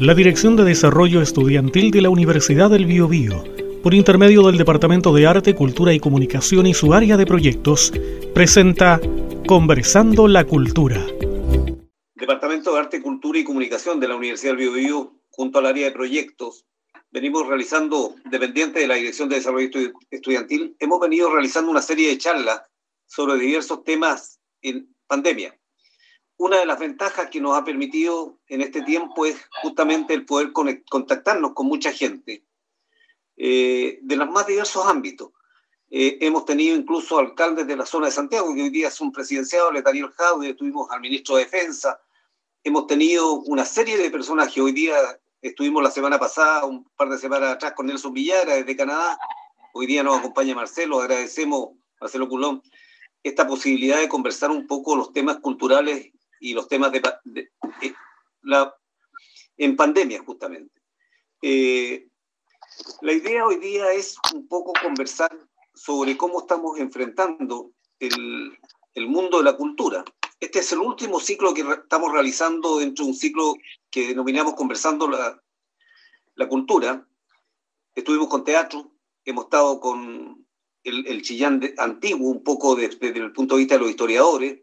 La Dirección de Desarrollo Estudiantil de la Universidad del Biobío, por intermedio del Departamento de Arte, Cultura y Comunicación y su área de proyectos, presenta Conversando la Cultura. Departamento de Arte, Cultura y Comunicación de la Universidad del Biobío, junto al área de proyectos, venimos realizando, dependiente de la Dirección de Desarrollo Estudiantil, hemos venido realizando una serie de charlas sobre diversos temas en pandemia una de las ventajas que nos ha permitido en este tiempo es justamente el poder contactarnos con mucha gente eh, de los más diversos ámbitos. Eh, hemos tenido incluso alcaldes de la zona de Santiago, que hoy día son presidenciados, Daniel Jaude, tuvimos al ministro de Defensa, hemos tenido una serie de personajes. Hoy día estuvimos la semana pasada, un par de semanas atrás, con Nelson Villara desde Canadá. Hoy día nos acompaña Marcelo, agradecemos, Marcelo Culón, esta posibilidad de conversar un poco los temas culturales y los temas de, eh, la, en pandemia justamente. Eh, la idea hoy día es un poco conversar sobre cómo estamos enfrentando el, el, mundo de la cultura. Este es el último ciclo que estamos realizando dentro de un ciclo que denominamos Conversando la, la Cultura. Estuvimos con teatro, hemos estado con el, el Chillán antiguo, un poco desde el punto de vista de los historiadores,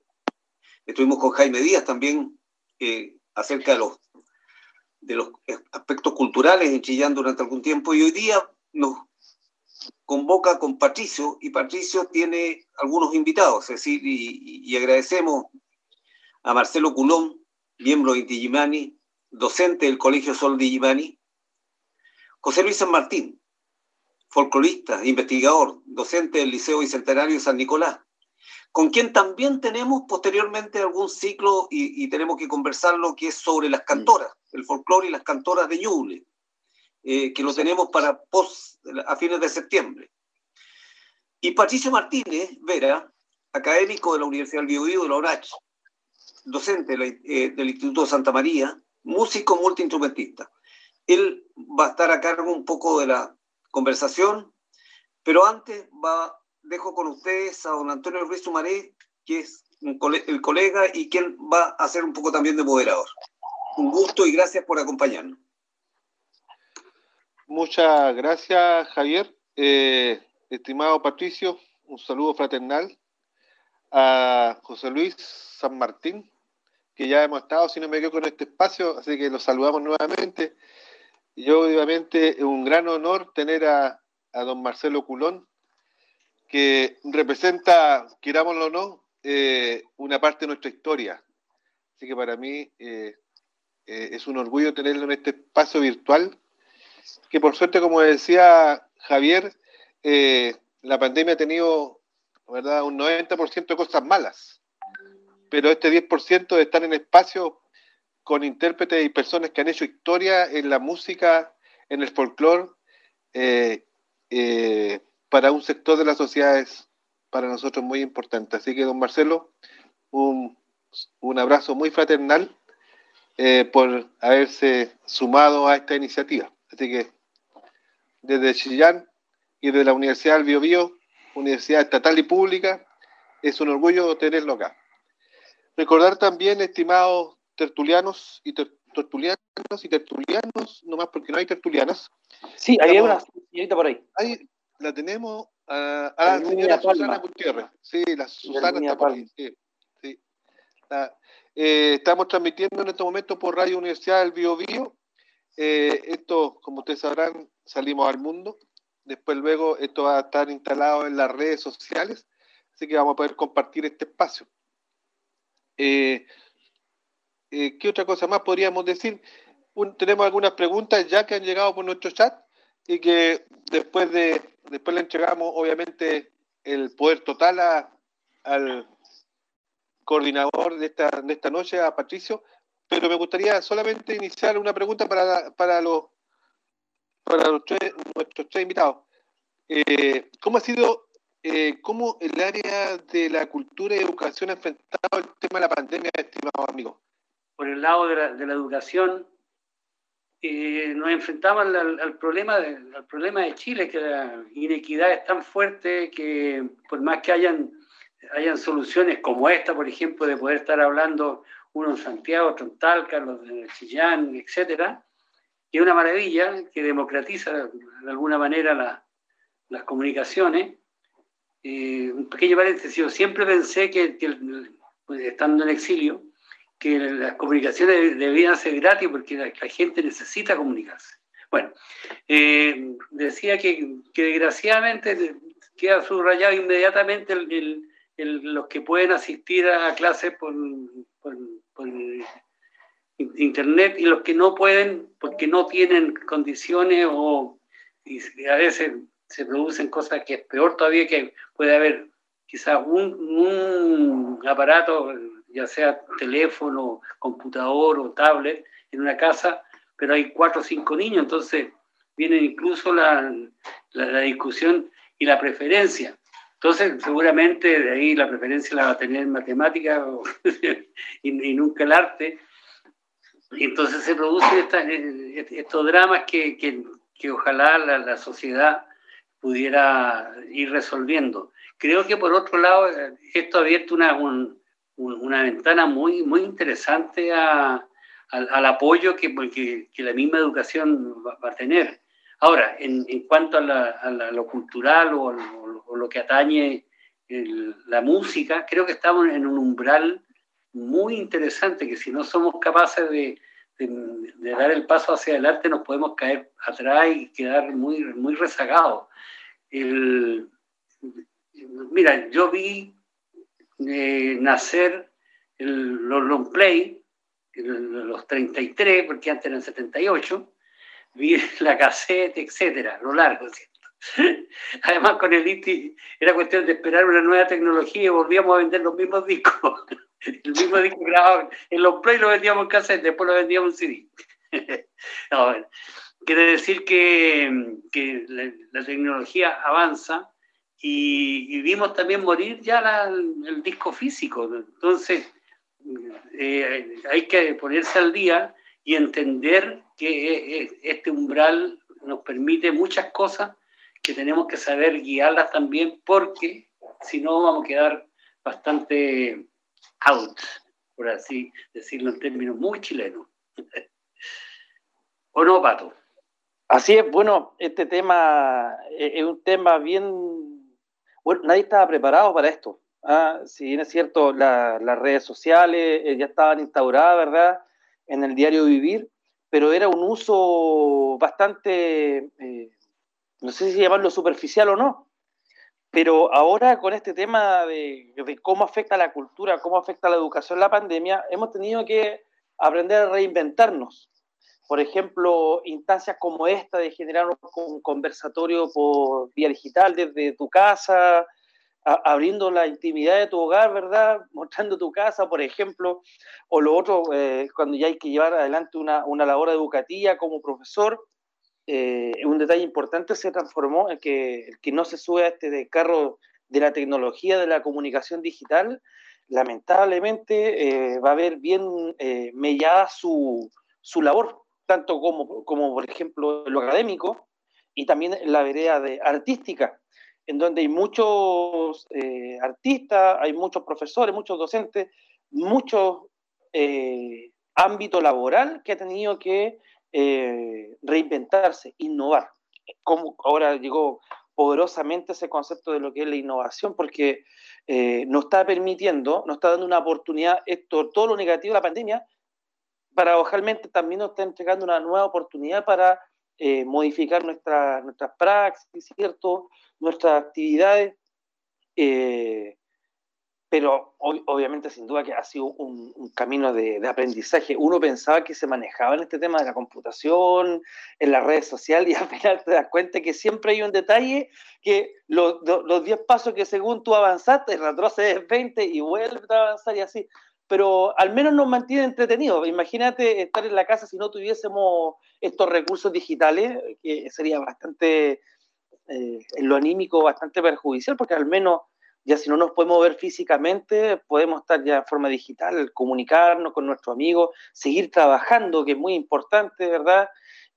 Estuvimos con Jaime Díaz también eh, acerca de los, aspectos culturales en Chillán durante algún tiempo y hoy día nos convoca con Patricio y Patricio tiene algunos invitados, es decir, y, agradecemos a Marcelo Culón, miembro de Digimani, docente del Colegio Sol Digimani, José Luis San Martín, folclorista, investigador, docente del Liceo Bicentenario San Nicolás, con quien también tenemos posteriormente algún ciclo y, tenemos que conversarlo que es sobre las cantoras, el folclore y las cantoras de Ñuble, eh, que lo tenemos para post, a fines de septiembre. Y Patricio Martínez Vera, académico de la Universidad del Biobío de la ORACH, docente eh, del Instituto de Santa María, músico multiinstrumentista. Él va a estar a cargo un poco de la conversación, pero antes va dejo con ustedes a don Antonio Ruiz Sumaré, que es el colega y quien va a ser un poco también de moderador. Un gusto y gracias por acompañarnos. Muchas gracias, Javier. Eh, estimado Patricio, un saludo fraternal a José Luis San Martín, que ya hemos estado, si no me equivoco, en este espacio, así que los saludamos nuevamente. Yo, obviamente, es un gran honor tener a, a don Marcelo Culón, que representa, querámoslo o no, eh, una parte de nuestra historia. Así que para mí eh, eh, es un orgullo tenerlo en este espacio virtual, que por suerte, como decía Javier, la pandemia ha tenido ¿verdad? un 90% de cosas malas, pero este 10% de estar en espacios con intérpretes y personas que han hecho historia en la música, en el folclore, para un sector de la sociedad es para nosotros muy importante. Así que, don Marcelo, un, abrazo muy fraternal eh, por haberse sumado a esta iniciativa. Así que, desde Chillán y de la Universidad del Biobío, Universidad Estatal y Pública, es un orgullo tenerlo acá. Recordar también, estimados tertulianos y tertulianos y tertulianos, nomás porque no hay tertulianas. Sí, hay una señorita por ahí. Hay, la tenemos a, la señora Susana Gutiérrez. Sí, la Susana está por ahí. Sí, eh, estamos transmitiendo en este momento por Radio Universidad del Bio Bio. Eh, esto, como ustedes sabrán, salimos al mundo. Después luego esto va a estar instalado en las redes sociales, así que vamos a poder compartir este espacio. Eh, ¿Qué otra cosa más podríamos decir? tenemos algunas preguntas ya que han llegado por nuestro chat y que después de después le entregamos obviamente el poder total al coordinador de esta, de esta noche, a Patricio, pero me gustaría solamente iniciar una pregunta para, para, los, para nuestros tres invitados. Eh, ¿Cómo ha sido, eh, cómo el área de la cultura y educación ha enfrentado el tema de la pandemia, estimado amigo? Por el lado de la, de la educación, eh, nos enfrentamos al, problema de, al problema de Chile, que la inequidad es tan fuerte que por más que hayan, hayan soluciones como esta, por ejemplo, de poder estar hablando uno en Santiago, otro en Talca, los de Chillán, etcétera, que es una maravilla que democratiza de alguna manera las comunicaciones. Eh, un pequeño paréntesis, yo siempre pensé que, pues, estando en exilio, que las comunicaciones debían ser gratis porque la, gente necesita comunicarse. Bueno, eh, decía que, desgraciadamente queda subrayado inmediatamente los que pueden asistir a clases por, internet y los que no pueden porque no tienen condiciones o a veces se producen cosas que es peor todavía que puede haber quizás un aparato ya sea teléfono, computador o tablet, en una casa, pero hay cuatro o cinco niños, entonces viene incluso la, la, discusión y la preferencia. Entonces, seguramente de ahí la preferencia la va a tener matemática y, nunca el arte. Entonces se producen eh, estos dramas que, que, que ojalá la, la, sociedad pudiera ir resolviendo. Creo que por otro lado, eh, esto ha abierto una, un, una ventana muy, muy interesante al, apoyo que, la misma educación va, a tener. Ahora, en, cuanto a, lo cultural o, lo que atañe la música, creo que estamos en un umbral muy interesante que si no somos capaces de, dar el paso hacia adelante nos podemos caer atrás y quedar muy, muy rezagados. mira, yo vi nacer el, los long play, los 33, porque antes eran 78, vi la cassette, etcétera, lo largo, Además, con el ITI era cuestión de esperar una nueva tecnología y volvíamos a vender los mismos discos. El mismo disco grabado en los play lo vendíamos en cassette, después lo vendíamos en CD. quiere decir que, que la, tecnología avanza y, vimos también morir ya el disco físico. Entonces, eh, hay que ponerse al día y entender que eh, este umbral nos permite muchas cosas que tenemos que saber guiarlas también porque si no vamos a quedar bastante out, por así decirlo en términos muy chilenos. ¿O no, Pato? Así es, bueno, este tema eh, es un tema bien bueno, nadie estaba preparado para esto. ¿ah? Si bien es cierto, las redes sociales eh, ya estaban instauradas, ¿verdad? En el diario vivir, pero era un uso bastante, eh, no sé si llamarlo superficial o no, pero ahora con este tema de, de, cómo afecta la cultura, cómo afecta la educación la pandemia, hemos tenido que aprender a reinventarnos por ejemplo, instancias como esta de generar un conversatorio por vía digital desde tu casa, abriendo la intimidad de tu hogar, ¿verdad? Mostrando tu casa, por ejemplo, o lo otro, eh, cuando ya hay que llevar adelante una, labor educativa como profesor, eh, un detalle importante se transformó en que el que no se sube a este carro de la tecnología de la comunicación digital, lamentablemente eh, va a ver bien mellada su labor tanto como, como por ejemplo lo académico y también la vereda de artística, en donde hay muchos eh, artistas, hay muchos profesores, muchos docentes, mucho eh, ámbito laboral que ha tenido que eh, reinventarse, innovar. Como ahora llegó poderosamente ese concepto de lo que es la innovación, porque nos está permitiendo, nos está dando una oportunidad, esto, todo lo negativo de la pandemia, paradojalmente también nos está entregando una nueva oportunidad para eh, modificar nuestra, nuestras praxis, ¿cierto? nuestras actividades, eh, pero obviamente sin duda que ha sido un, camino de, aprendizaje. Uno pensaba que se manejaba en este tema de la computación, en las redes sociales, y al final te das cuenta que siempre hay un detalle que los 10 pasos que según tú avanzaste, retrocedes 20 y vuelves a avanzar y así pero al menos nos mantiene entretenidos. Imagínate estar en la casa si no tuviésemos estos recursos digitales, que sería bastante, eh, en lo anímico, bastante perjudicial, porque al menos ya si no nos podemos ver físicamente, podemos estar ya en forma digital, comunicarnos con nuestros amigos, seguir trabajando, que es muy importante, ¿verdad?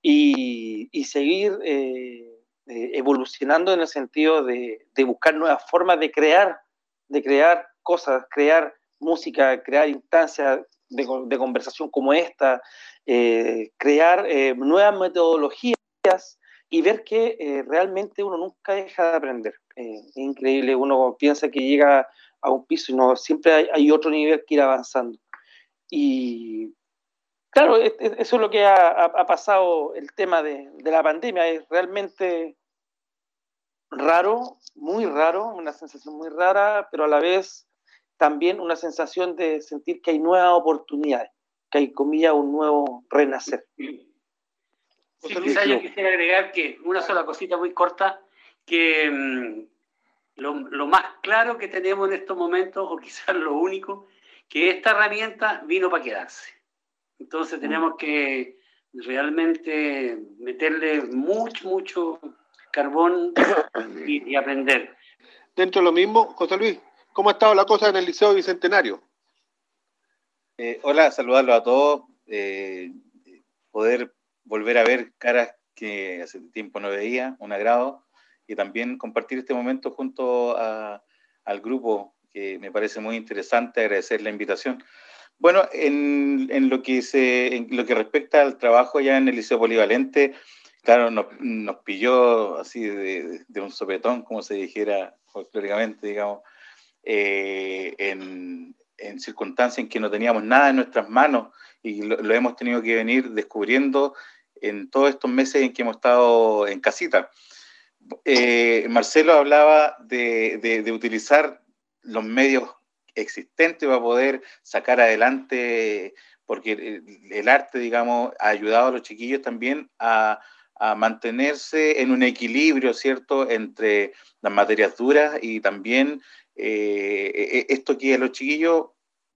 Y, seguir eh, eh, evolucionando en el sentido de, de buscar nuevas formas de crear, de crear cosas, crear música, crear instancias de, conversación como esta, eh, crear eh, nuevas metodologías y ver que eh, realmente uno nunca deja de aprender. es increíble, uno piensa que llega a un piso y no, siempre hay, otro nivel que ir avanzando. Y claro, eso es lo que ha, pasado el tema de, de la pandemia, es realmente raro, muy raro, una sensación muy rara, pero a la vez también una sensación de sentir que hay nuevas oportunidades, que hay, comillas, un nuevo renacer. Sí, quizá yo quisiera agregar que una sola cosita muy corta, que mm, lo, más claro que tenemos en estos momentos, o quizás lo único, que esta herramienta vino para quedarse. Entonces mm. tenemos que realmente meterle mucho, mucho carbón y aprender. Dentro de lo mismo, José Luis, ¿Cómo ha estado la cosa en el Liceo Bicentenario? Eh, hola, saludarlos a todos. Eh, poder volver a ver caras que hace tiempo no veía, un agrado, y también compartir este momento junto al grupo, que me parece muy interesante, agradecer la invitación. Bueno, en, lo que se, en lo que respecta al trabajo ya en el Liceo Polivalente, claro, nos, pilló así de, de, un sopetón, como se dijera folclóricamente, digamos, eh, en, circunstancias en que no teníamos nada en nuestras manos y lo, hemos tenido que venir descubriendo en todos estos meses en que hemos estado en casita. Eh, Marcelo hablaba de, utilizar los medios existentes para poder sacar adelante, porque el, arte, digamos, ha ayudado a los chiquillos también a, a mantenerse en un equilibrio, ¿cierto?, entre las materias duras y también eh, esto que a los chiquillos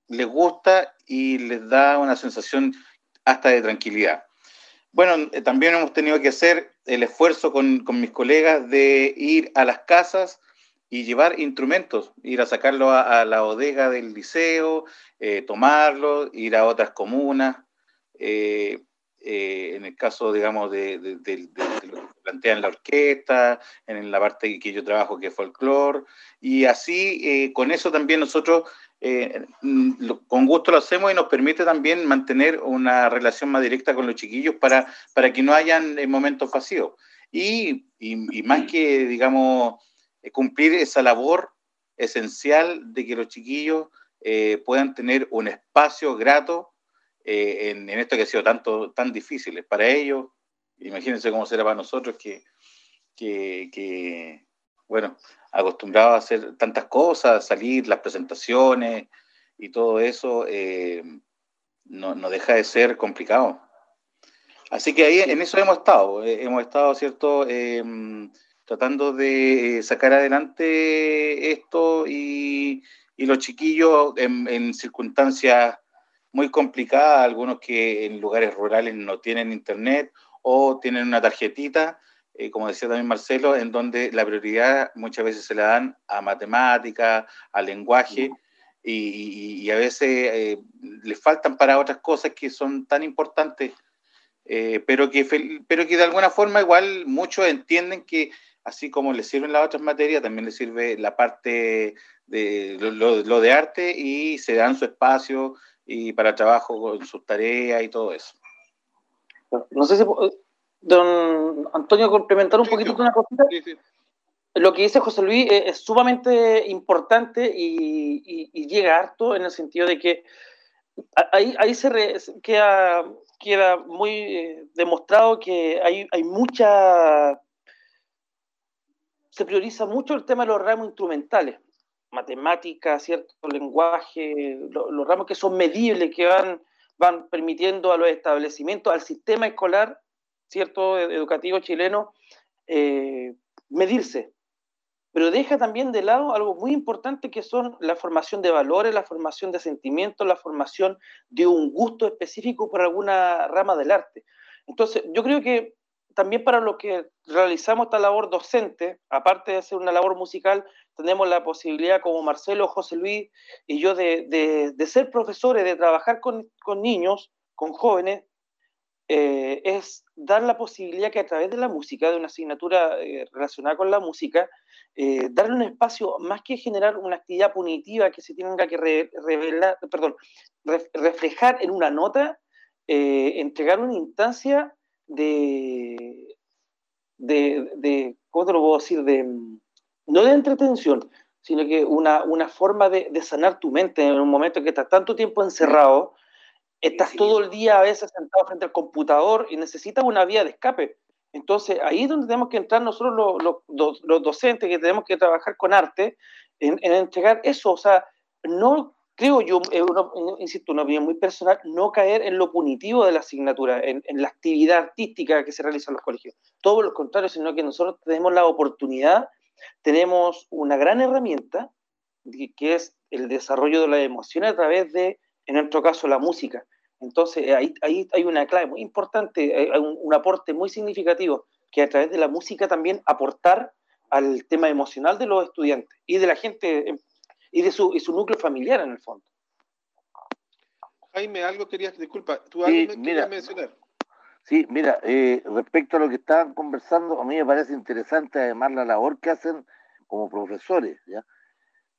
les gusta y les da una sensación hasta de tranquilidad. Bueno, eh, también hemos tenido que hacer el esfuerzo con, mis colegas de ir a las casas y llevar instrumentos, ir a sacarlo a, la bodega del liceo, eh, tomarlo, ir a otras comunas. en el caso, digamos, de, lo que plantean la orquesta, en la parte que yo trabajo que es folclore, y así, eh, con eso también nosotros eh, con gusto lo hacemos y nos permite también mantener una relación más directa con los chiquillos para, para que no hayan eh, momentos vacíos. Y, y, más que, digamos, cumplir esa labor esencial de que los chiquillos puedan tener un espacio grato en, en, esto que ha sido tanto, tan difícil para ellos. Imagínense cómo será para nosotros que, que, bueno, acostumbrado a hacer tantas cosas, salir, las presentaciones y todo eso, eh, no, deja de ser complicado. Así que ahí en eso hemos estado, eh, hemos estado, ¿cierto? Em, tratando de sacar adelante esto y, los chiquillos en, circunstancias muy complicadas, algunos que en lugares rurales no tienen internet o tienen una tarjetita, eh, como decía también Marcelo, en donde la prioridad muchas veces se la dan a matemática, a lenguaje, y, a veces eh, les faltan para otras cosas que son tan importantes, eh, pero, que, pero que de alguna forma igual muchos entienden que así como les sirven las otras materias, también les sirve la parte de lo, de arte y se dan su espacio y para trabajo con sus tareas y todo eso. No sé si don Antonio, complementar un poquito con una cosita. Lo que dice José Luis es, sumamente importante y, llega harto en el sentido de que ahí, ahí se queda, queda muy eh, demostrado que hay, hay mucha. Se prioriza mucho el tema de los ramos instrumentales, matemáticas, cierto lenguaje, los ramos que son medibles, que van, van permitiendo a los establecimientos, al sistema escolar, cierto educativo chileno eh, medirse, pero deja también de lado algo muy importante que son la formación de valores, la formación de sentimientos, la formación de un gusto específico por alguna rama del arte. Entonces, yo creo que también para los que realizamos esta labor docente, aparte de hacer una labor musical, tenemos la posibilidad, como Marcelo, José Luis y yo, de, ser profesores, de trabajar con, con niños, con jóvenes, eh, es dar la posibilidad que a través de la música, de una asignatura eh, relacionada con la música, eh, darle un espacio, más que generar una actividad punitiva que se tenga que revelar, perdón, reflejar en una nota, entregar una instancia de, de, ¿cómo te lo puedo decir? De, no de entretención, sino que una, una forma de, de, sanar tu mente en un momento que estás tanto tiempo encerrado, estás todo el día a veces sentado frente al computador y necesitas una vía de escape. Entonces, ahí es donde tenemos que entrar nosotros los, los, los docentes que tenemos que trabajar con arte en, en, entregar eso. O sea, no creo yo, insisto, una opinión muy personal, no caer en lo punitivo de la asignatura, en, la actividad artística que se realiza en los colegios. Todo lo contrario, sino que nosotros tenemos la oportunidad, tenemos una gran herramienta, que es el desarrollo de la emoción a través de, en nuestro caso, la música. Entonces, ahí, ahí hay una clave muy importante, hay un, un aporte muy significativo, que a través de la música también aportar al tema emocional de los estudiantes y de la gente y de su, y su núcleo familiar en el fondo. Jaime, algo querías, disculpa, tú algo me mira, querías mencionar. Sí, mira, eh, respecto a lo que estaban conversando, a mí me parece interesante además la labor que hacen como profesores, ¿ya?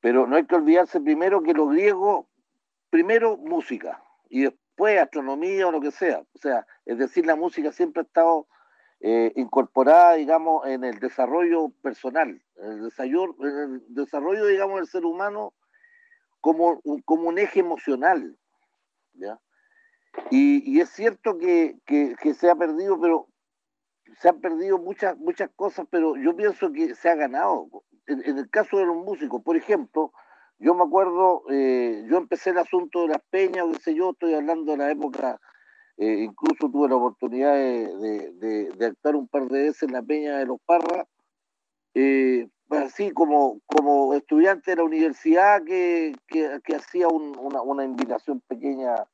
Pero no hay que olvidarse primero que los griegos, primero música y después astronomía o lo que sea. O sea, es decir, la música siempre ha estado eh, incorporada, digamos, en el desarrollo personal, el desarrollo, el desarrollo digamos, del ser humano como como un eje emocional. ¿ya? Y, es cierto que, que, se ha perdido, pero se han perdido muchas, muchas cosas, pero yo pienso que se ha ganado. En, en el caso de los músicos, por ejemplo, yo me acuerdo, eh, yo empecé el asunto de las peñas, qué sé yo, estoy hablando de la época eh, incluso tuve la oportunidad de, de, actuar un par de veces en la Peña de los Parras, eh, así como, como estudiante de la universidad que, que, hacía un, una, invitación pequeña,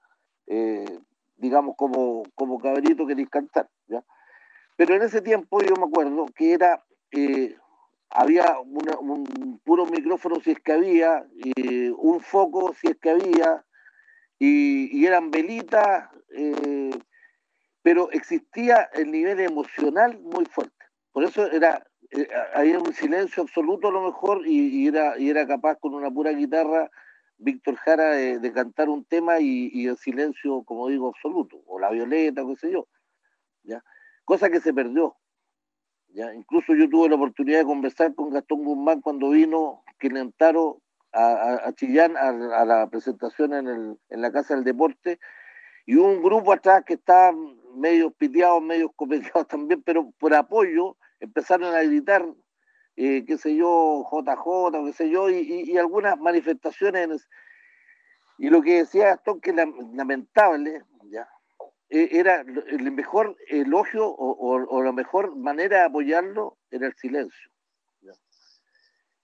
eh, digamos, como, como cabrito que cantar. ¿ya? Pero en ese tiempo yo me acuerdo que era, había un puro micrófono si es que había, un foco si es que había, y, eran velitas, eh, pero existía el nivel emocional muy fuerte. Por eso era, eh, había un silencio absoluto a lo mejor y, era, y era capaz con una pura guitarra Víctor Jara de, cantar un tema y, y, el silencio, como digo, absoluto, o la violeta, qué sé yo, ¿ya? Cosa que se perdió. ¿ya? Incluso yo tuve la oportunidad de conversar con Gastón Guzmán cuando vino Quilentaro a, a Chillán a, la presentación en, la Casa del Deporte y un grupo atrás que estaba medio piteados, medio copeteados también, pero por apoyo empezaron a gritar, eh, qué sé yo, JJ, qué sé yo, y, algunas manifestaciones. Y lo que decía Gastón, que la, lamentable, ya, eh, era el mejor elogio o, la mejor manera de apoyarlo era el silencio.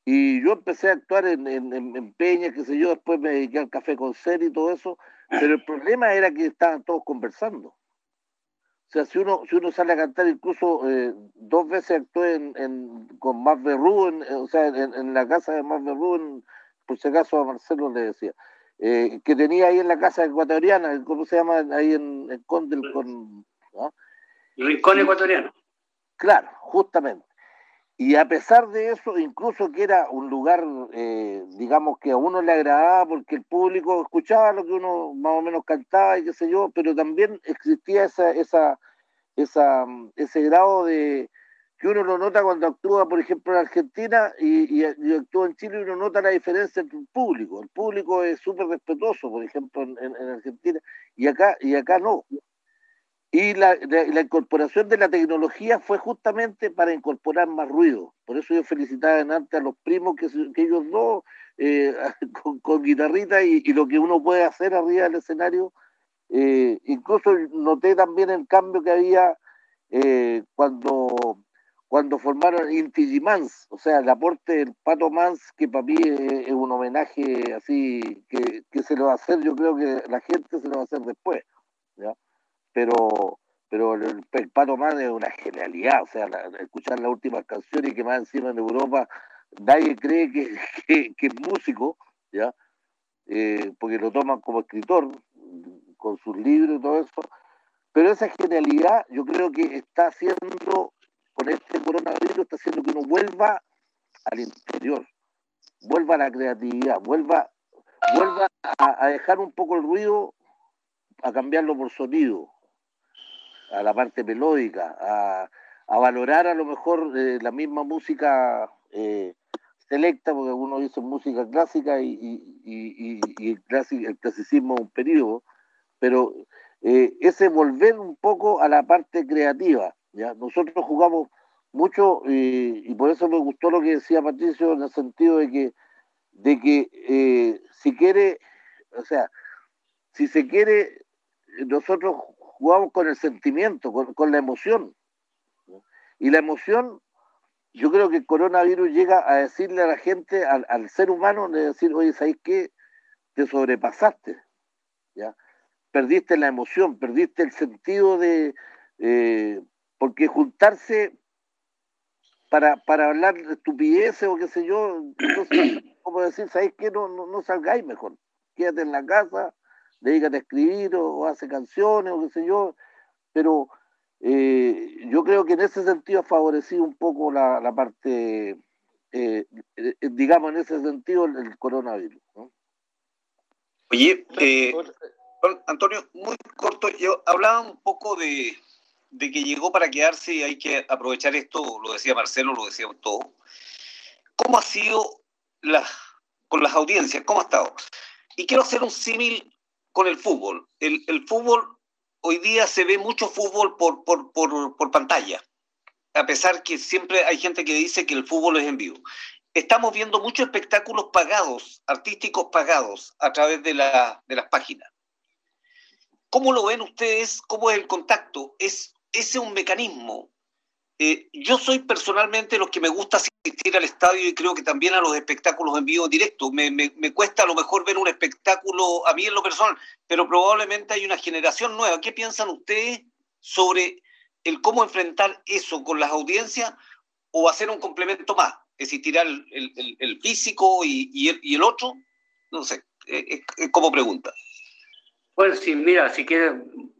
Y yo empecé a actuar en, en, en, Peña, qué sé yo, después me dediqué al café con ser y todo eso, pero el problema era que estaban todos conversando. O sea, si uno, si uno sale a cantar, incluso eh, dos veces actué en, en, con Más Berrú, en, o sea, en, la casa de Más Berrú, por si acaso a Marcelo le decía, eh, que tenía ahí en la casa ecuatoriana, ¿cómo se llama? Ahí en, en Condel con... ¿no? Rincón ecuatoriano. Claro, justamente. Y a pesar de eso, incluso que era un lugar, eh, digamos, que a uno le agradaba porque el público escuchaba lo que uno más o menos cantaba y qué sé yo, pero también existía esa, esa, esa, ese grado de que uno lo nota cuando actúa, por ejemplo, en Argentina y, actúa en Chile y uno nota la diferencia entre el público. El público es súper respetuoso, por ejemplo, en, en, Argentina, y acá, y acá no. Y la, incorporación de la tecnología fue justamente para incorporar más ruido. Por eso yo felicitaba en arte a los primos que, ellos dos, eh, con, guitarrita y, lo que uno puede hacer arriba del escenario. Eh, incluso noté también el cambio que había eh, cuando, cuando formaron Inti Mans, o sea, el aporte del Pato Mans, que para mí es, es un homenaje así, que, que, se lo va a hacer, yo creo que la gente se lo va a hacer después. ¿ya? Pero pero el, Pato Man es una genialidad, o sea, escuchar las últimas canciones que más encima en Europa nadie cree que, que, que es músico, ¿ya? Eh, porque lo toman como escritor, con sus libros y todo eso, pero esa genialidad yo creo que está haciendo, con este coronavirus, está haciendo que uno vuelva al interior, vuelva a la creatividad, vuelva, vuelva a, dejar un poco el ruido, a cambiarlo por sonido, a la parte melódica, a, valorar a lo mejor eh, la misma música eh, selecta, porque uno dice música clásica y, y, y, el, clasicismo es un periodo, pero eh, ese volver un poco a la parte creativa. ¿ya? Nosotros jugamos mucho y por eso me gustó lo que decía Patricio en el sentido de que, de que si quiere, o sea, si se quiere, nosotros jugamos con el sentimiento, con, la emoción. Y la emoción yo creo que el coronavirus llega a decirle a la gente, al, ser humano, de decir, oye, ¿sabes qué? Te sobrepasaste, ¿ya? Perdiste la emoción, perdiste el sentido de... Eh, porque juntarse para, para hablar de estupideces o qué sé yo, entonces, como decir, ¿sabes qué? No, no, salgáis mejor, quédate en la casa, dedícate a escribir o, o hace canciones o qué sé yo, pero eh, yo creo que en ese sentido ha favorecido un poco la, parte, eh, eh, digamos, en ese sentido el, coronavirus. Oye, Antonio, muy corto, yo hablaba un poco de, que llegó para quedarse y hay que aprovechar esto, lo decía Marcelo, lo decíamos todos. ¿Cómo ha sido la, con las audiencias? ¿Cómo ha estado? Y quiero hacer un símil con el fútbol. El, fútbol hoy día se ve mucho fútbol por, por, pantalla, a pesar que siempre hay gente que dice que el fútbol es en vivo. Estamos viendo muchos espectáculos pagados, artísticos pagados, a través de, la, de las páginas. ¿Cómo lo ven ustedes? ¿Cómo es el contacto? ¿Es ese un mecanismo eh, yo soy personalmente los que me gusta asistir al estadio y creo que también a los espectáculos en vivo directo. Me, cuesta a lo mejor ver un espectáculo a mí en lo personal, pero probablemente hay una generación nueva. ¿Qué piensan ustedes sobre el cómo enfrentar eso con las audiencias o hacer un complemento más? Decir, tirar el, físico y, el, otro. No sé, es, como pregunta. Pues sí, mira, si quieres,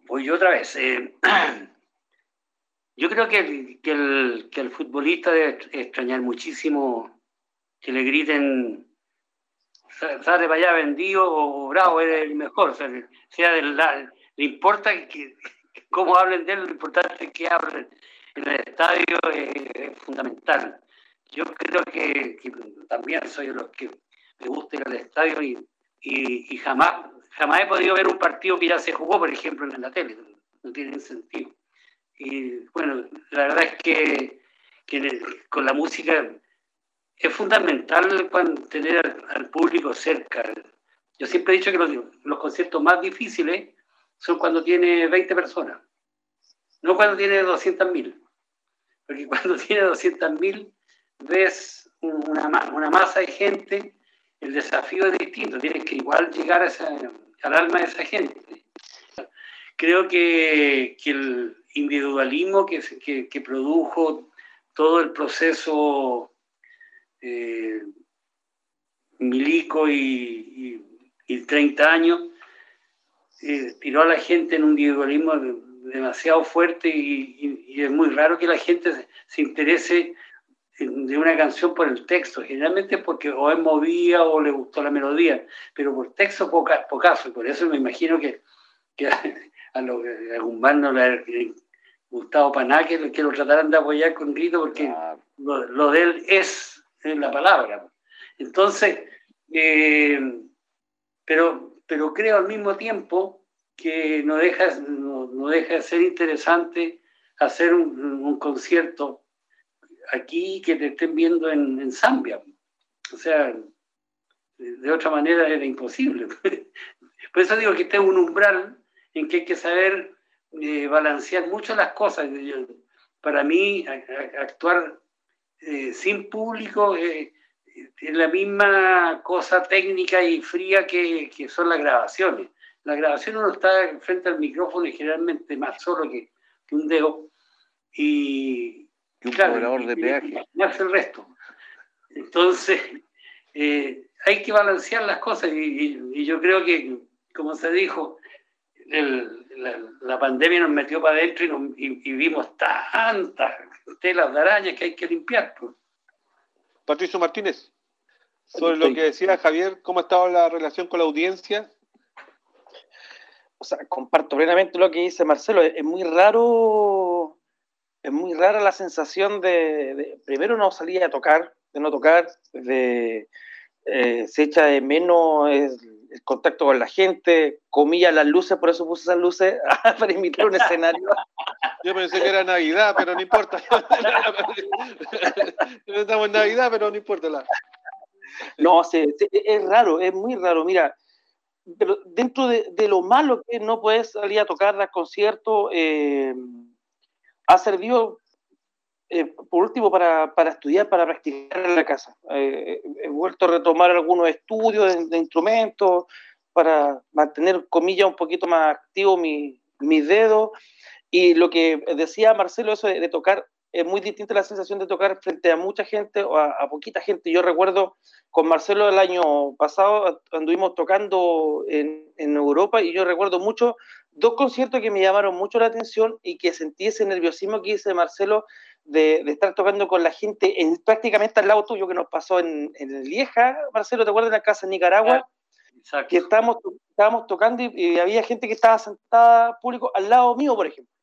voy yo otra vez. Yo creo que el, que el, que futbolista debe extrañar muchísimo que le griten sale para allá vendido o bravo, eres el mejor. O sea, sea le importa que, cómo hablen de él, lo importante es que hablen en el estadio es, fundamental. Yo creo que, también soy de los que me gusta ir al estadio y, y, jamás, jamás he podido ver un partido que ya se jugó, por ejemplo, en la tele. No tiene sentido. Y bueno, la verdad es que, con la música es fundamental tener al, público cerca. Yo siempre he dicho que los, conciertos más difíciles son cuando tiene 20 personas, no cuando tiene 200.000. Porque cuando tiene 200.000 ves una, masa de gente, el desafío es distinto, tienes que igual llegar al alma de esa gente. Creo que, que el, individualismo que, que, produjo todo el proceso eh, milico y, y, 30 años, eh, tiró a la gente en un individualismo demasiado fuerte y, es muy raro que la gente se, interese de una canción por el texto, generalmente porque o es movida o le gustó la melodía, pero por texto poca, pocaso, y por eso me imagino que, que a, a, lo, a Guzmán le, Gustavo Paná, que, lo tratarán de apoyar con grito porque lo, de él es, la palabra. Entonces, eh, pero, pero creo al mismo tiempo que no deja, no, deja de ser interesante hacer un, concierto aquí que te estén viendo en, Zambia. O sea, de otra manera era imposible. Por eso digo que está un umbral en que hay que saber eh, balancear mucho las cosas. Para mí, actuar eh, sin público eh, es la misma cosa técnica y fría que, son las grabaciones. La grabación uno está frente al micrófono y generalmente más solo que, un dedo. Y, un claro, de peaje. hace el resto. Entonces, hay que balancear las cosas y, yo creo que, como se dijo, el, la, la pandemia nos metió para adentro y, vimos tantas telas de arañas que hay que limpiar. Pues. Patricio Martínez, sobre lo que decía Javier, ¿cómo ha estado la relación con la audiencia? O sea, comparto plenamente lo que dice Marcelo. Es, muy raro, es muy rara la sensación de, primero no salir a tocar, de no tocar, de eh, se echa de menos el, contacto con la gente, comía las luces, por eso puse esas luces para imitar un escenario. Yo pensé que era Navidad, pero no importa. Estamos en Navidad, pero no importa. La... No, es raro, es muy raro. Mira, pero dentro de, lo malo que no puedes salir a tocar, dar conciertos, eh, ha servido eh, por último, para, estudiar, para practicar en la casa. Eh, he vuelto a retomar algunos estudios de, instrumentos para mantener, comillas, un poquito más activo mis dedos. Y lo que decía Marcelo, eso de, tocar, es muy distinta la sensación de tocar frente a mucha gente o a, poquita gente. Yo recuerdo con Marcelo el año pasado, anduvimos tocando en, en Europa y yo recuerdo mucho dos conciertos que me llamaron mucho la atención y que sentí ese nerviosismo que dice Marcelo de, estar tocando con la gente en, prácticamente al lado tuyo que nos pasó en, en Lieja, Marcelo, ¿te acuerdas de la casa en Nicaragua? Exacto. Que estábamos, estábamos tocando y, había gente que estaba sentada público al lado mío, por ejemplo.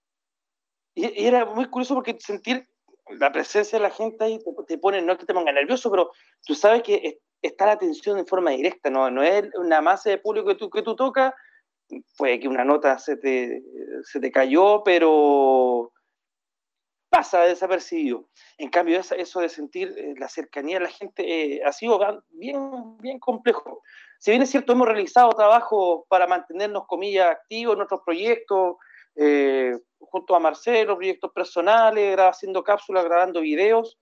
Y, era muy curioso porque sentir la presencia de la gente ahí te, pone, no es que te ponga nervioso, pero tú sabes que está la atención en forma directa, no, no es una masa de público que tú, que tú tocas, puede que una nota se te, se te cayó, pero pasa desapercibido. En cambio, eso de sentir eh, la cercanía de la gente eh, ha sido bien, bien complejo. Si bien es cierto, hemos realizado trabajo para mantenernos, comillas, activos en nuestros proyectos, eh, junto a Marcelo, proyectos personales, haciendo cápsulas, grabando videos.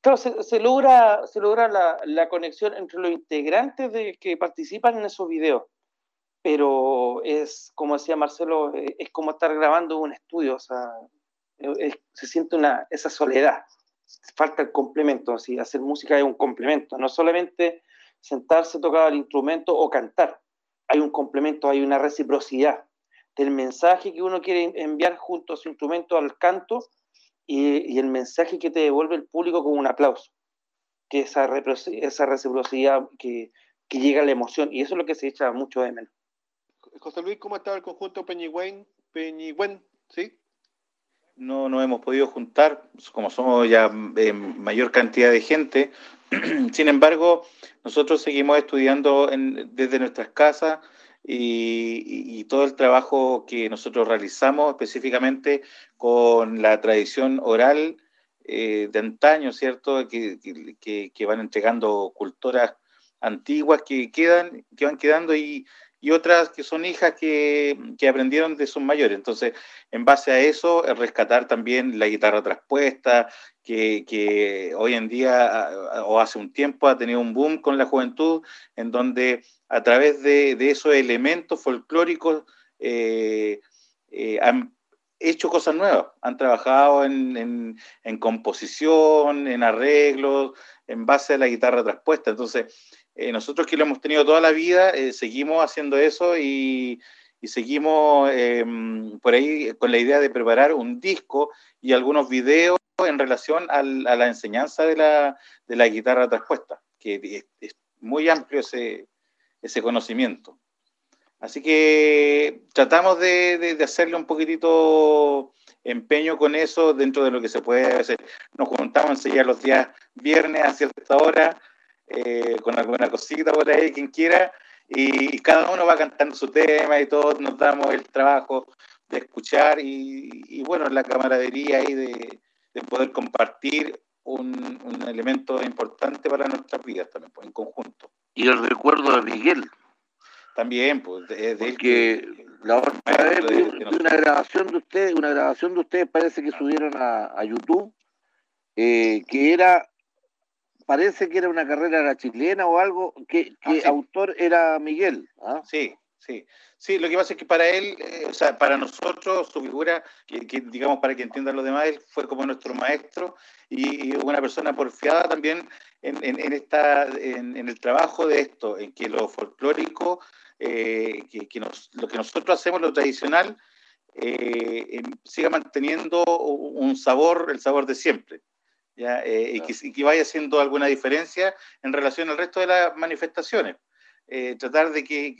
Claro, se, logra, se logra la, la, conexión entre los integrantes de, que participan en esos videos. Pero es, como decía Marcelo, es como estar grabando un estudio. O sea, se siente una, esa soledad, falta el complemento, así, hacer música es un complemento, no solamente sentarse, tocar el instrumento o cantar, hay un complemento, hay una reciprocidad del mensaje que uno quiere enviar junto a su instrumento al canto y, el mensaje que te devuelve el público con un aplauso, que esa, esa reciprocidad que, que llega a la emoción, y eso es lo que se echa mucho de menos. José Luis, ¿cómo está el conjunto Peñigüen? Peñigüen, ¿sí? No nos hemos podido juntar, como somos ya en mayor cantidad de gente. Sin embargo, nosotros seguimos estudiando desde nuestras casas y, todo el trabajo que nosotros realizamos específicamente con la tradición oral eh, de antaño, ¿cierto? Que, que, van entregando culturas antiguas que quedan, que van quedando y, y otras que son hijas que, aprendieron de sus mayores. Entonces, en base a eso, rescatar también la guitarra traspuesta, que, hoy en día o hace un tiempo ha tenido un boom con la juventud, en donde a través de, esos elementos folclóricos eh, eh, han hecho cosas nuevas, han trabajado en, en composición, en arreglos, en base a la guitarra traspuesta. Entonces, eh, nosotros que lo hemos tenido toda la vida, eh, seguimos haciendo eso y, seguimos em, por ahí con la idea de preparar un disco y algunos videos en relación a la enseñanza de la, guitarra traspuesta, que es, muy amplio ese, conocimiento. Así que tratamos de, hacerle un poquitito empeño con eso dentro de lo que se puede hacer. Nos juntamos enseñar los días viernes a cierta hora eh, con alguna cosita por ahí, quien quiera, y, cada uno va cantando su tema y todos nos damos el trabajo de escuchar y, bueno, la camaradería y de, poder compartir un, elemento importante para nuestras vidas también, pues, en conjunto. Y el recuerdo de Miguel. También, pues, de, que la otra vez vi, una grabación de ustedes, una grabación de ustedes parece que subieron a, YouTube, eh, que era parece que era una carrera la chilena o algo, que, ah, autor era Miguel. ¿ah? Sí, sí. Sí, lo que pasa es que para él, eh, o sea, para nosotros, su figura, que, digamos para que entiendan los demás, él fue como nuestro maestro y, una persona porfiada también en, esta, en, el trabajo de esto, en que lo folclórico, eh, que, lo que nosotros hacemos, lo tradicional, eh, siga manteniendo un sabor, el sabor de siempre. ¿Ya? y, que, vaya haciendo alguna diferencia en relación al resto de las manifestaciones. tratar de que,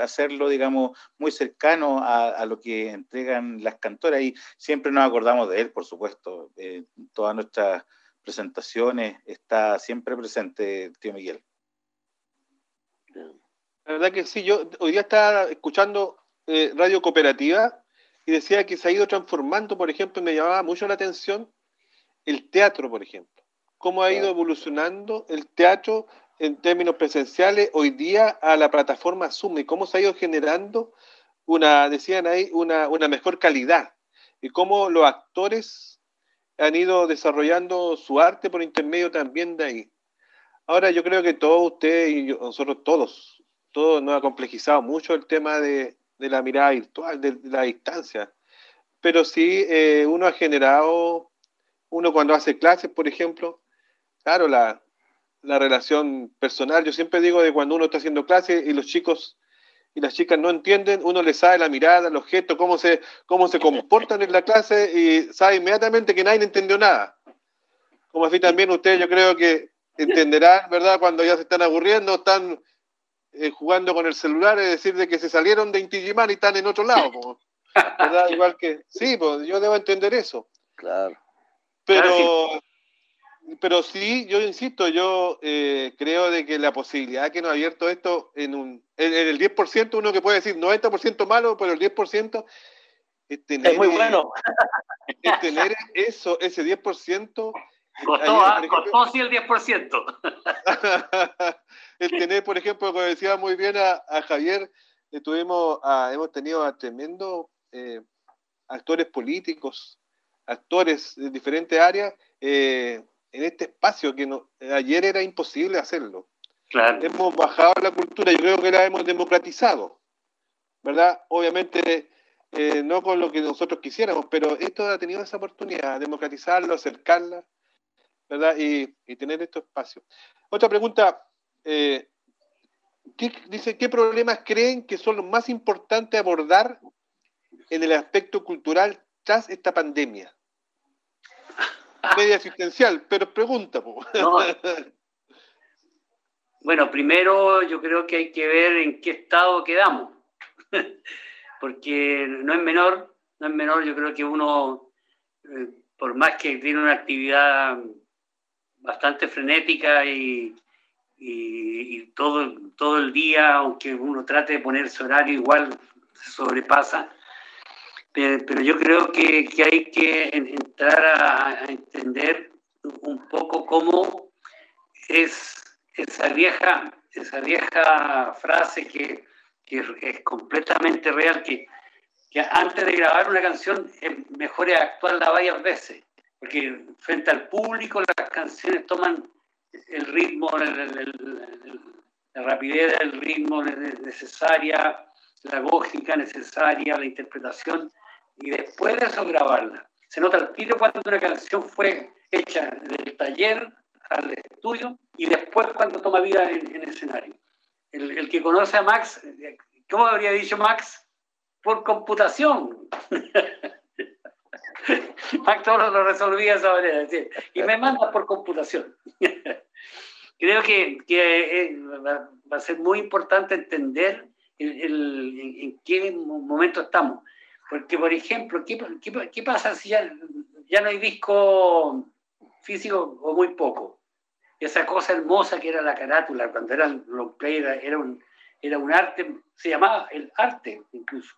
hacerlo, digamos, muy cercano a, lo que entregan las cantoras y siempre nos acordamos de él, por supuesto. todas nuestras presentaciones está siempre presente tío Miguel. La verdad que sí, yo hoy día estaba escuchando eh, Radio Cooperativa y decía que se ha ido transformando, por ejemplo, me llamaba mucho la atención el teatro, por ejemplo. Cómo ha ido evolucionando el teatro en términos presenciales hoy día a la plataforma Zoom y cómo se ha ido generando una, decían ahí, una, una mejor calidad y cómo los actores han ido desarrollando su arte por intermedio también de ahí. Ahora yo creo que todos ustedes y nosotros todos, todos nos ha complejizado mucho el tema de, la mirada virtual, de, la distancia. Pero sí, eh, uno ha generado, uno cuando hace clases, por ejemplo, claro, la, la relación personal, yo siempre digo de cuando uno está haciendo clases y los chicos y las chicas no entienden, uno le sabe la mirada, los gestos, cómo se, cómo se comportan en la clase y sabe inmediatamente que nadie entendió nada. Como así también ustedes yo creo que entenderán, ¿verdad? Cuando ya se están aburriendo, están eh, jugando con el celular, es decir, de que se salieron de Intigimán y están en otro lado. ¿verdad? Igual que, sí, pues yo debo entender eso. Claro. Pero pero sí, yo insisto, yo eh, creo de que la posibilidad que nos ha abierto esto en, un, en, el 10%, uno que puede decir 90% malo, pero el 10% es tener, es muy bueno. Es tener eso, ese 10%. Costó, ah, costó sí el 10%. el tener, por ejemplo, como decía muy bien a, Javier, tuvimos hemos tenido a tremendos eh, actores políticos, actores de diferentes áreas, eh, en este espacio que no, ayer era imposible hacerlo. Hemos bajado la cultura, yo creo que la hemos democratizado, ¿verdad? Obviamente eh, no con lo que nosotros quisiéramos, pero esto ha tenido esa oportunidad, democratizarlo, acercarla, ¿verdad? Y, tener estos espacios. Otra pregunta, eh, dice, ¿qué problemas creen que son los más importantes abordar en el aspecto cultural tras esta pandemia? media asistencial, pero pregunta. Bueno, primero yo creo que hay que ver en qué estado quedamos, porque no es menor, no es menor, yo creo que uno, eh, por más que tiene una actividad bastante frenética y, todo, todo el día, aunque uno trate de ponerse horario, igual sobrepasa pero yo creo que, hay que entrar a, entender un poco cómo es esa vieja, esa vieja frase que, es completamente real, que, antes de grabar una canción es mejor actuarla varias veces, porque frente al público las canciones toman el ritmo, la rapidez del ritmo necesaria, la lógica necesaria, la interpretación y después de eso grabarla. Se nota el tiro cuando una canción fue hecha del taller al estudio y después cuando toma vida en, el escenario. El, que conoce a Max, ¿cómo habría dicho Max? Por computación. Max todo lo resolvía de esa manera. Y me manda por computación. Creo que, que, va a ser muy importante entender en qué momento estamos. Porque, por ejemplo, ¿qué, qué, pasa si ya, ya, no hay disco físico o muy poco? Esa cosa hermosa que era la carátula, cuando era long play, era, un, era un arte, se llamaba el arte incluso.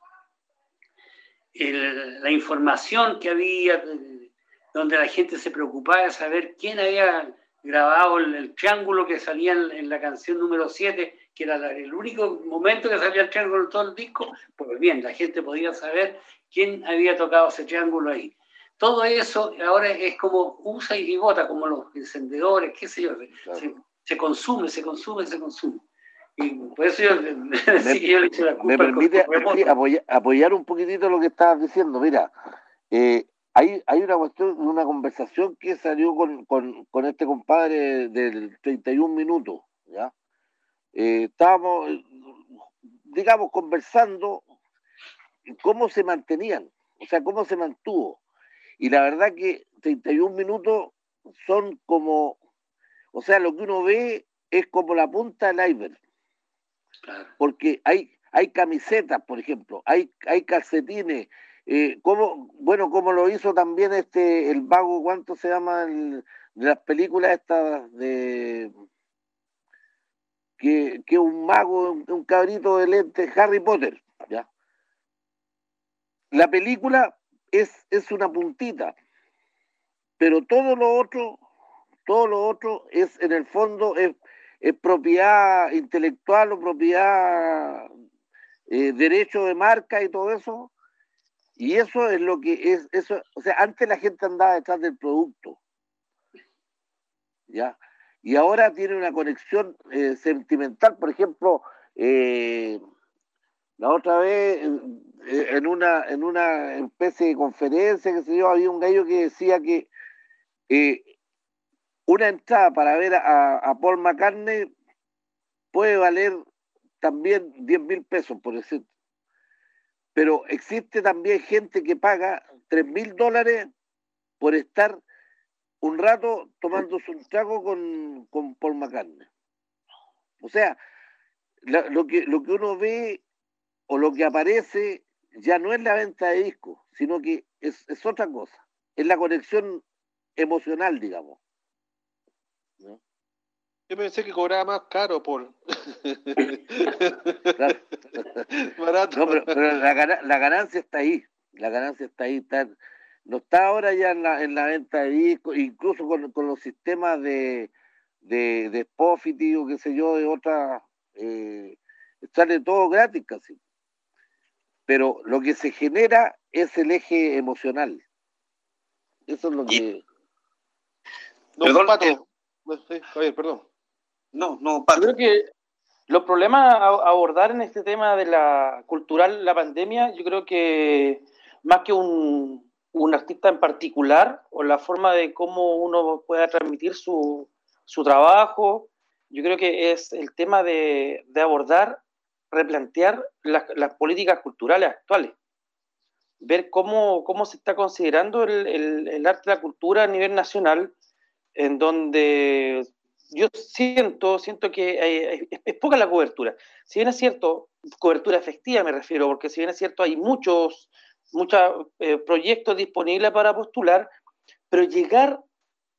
la información que había, donde la gente se preocupaba de saber quién había grabado el, triángulo que salía en, la canción número 7, que era el único momento que salía el triángulo todo el disco, pues bien, la gente podía saber quién había tocado ese triángulo ahí. Todo eso ahora es como usa y bota, como los encendedores, qué sé yo, se, consume, se consume, se consume. Y por eso yo, me, yo le la culpa Me permite apoyar, un poquitito lo que estabas diciendo. Mira, eh, hay, hay una cuestión, una conversación que salió con, con, con este compadre del 31 minutos, ¿ya? Eh, estábamos, digamos, conversando cómo se mantenían, o sea, cómo se mantuvo. Y la verdad que 31 minutos son como, o sea, lo que uno ve es como la punta del iceberg. Porque hay, hay camisetas, por ejemplo, hay, hay calcetines, eh, como, bueno, como lo hizo también este, el vago, ¿cuánto se llama? de las películas estas de que, que un mago, un cabrito de lente, Harry Potter, ¿ya? La película es, es una puntita, pero todo lo otro, todo lo otro es, en el fondo, es, propiedad intelectual o propiedad, eh, derecho de marca y todo eso. Y eso es lo que es, eso, o sea, antes la gente andaba detrás del producto. ¿Ya? Y ahora tiene una conexión eh, sentimental, por ejemplo, eh, la otra vez en una, en una especie de conferencia que se dio, había un gallo que decía que eh, una entrada para ver a, Paul McCartney puede valer también 10 mil pesos, por decir. Pero existe también gente que paga 3 mil dólares por estar un rato tomándose un trago con, con Paul McCartney. O sea, lo, que, lo que uno ve o lo que aparece ya no es la venta de discos, sino que es, otra cosa. Es la conexión emocional, digamos. Yo pensé que cobraba más caro por. Barato. No, pero, la, la, ganancia está ahí. La ganancia está ahí. Está, no está ahora ya en la, en la venta de discos, incluso con, los sistemas de, de, de o qué sé yo, de otras, eh, sale todo gratis casi. Pero lo que se genera es el eje emocional. Eso es lo que... No, perdón, Pato. perdón. No, no, Pato. Yo creo que los problemas a abordar en este tema de la cultural, la pandemia, yo creo que más que un, un artista en particular o la forma de cómo uno pueda transmitir su, su trabajo. Yo creo que es el tema de, de abordar, replantear las, políticas culturales actuales, ver cómo, cómo se está considerando el, el, el arte y la cultura a nivel nacional, en donde yo siento, siento que es, poca la cobertura. Si bien es cierto, cobertura efectiva me refiero, porque si bien es cierto, hay muchos muchos eh, proyectos disponibles para postular, pero llegar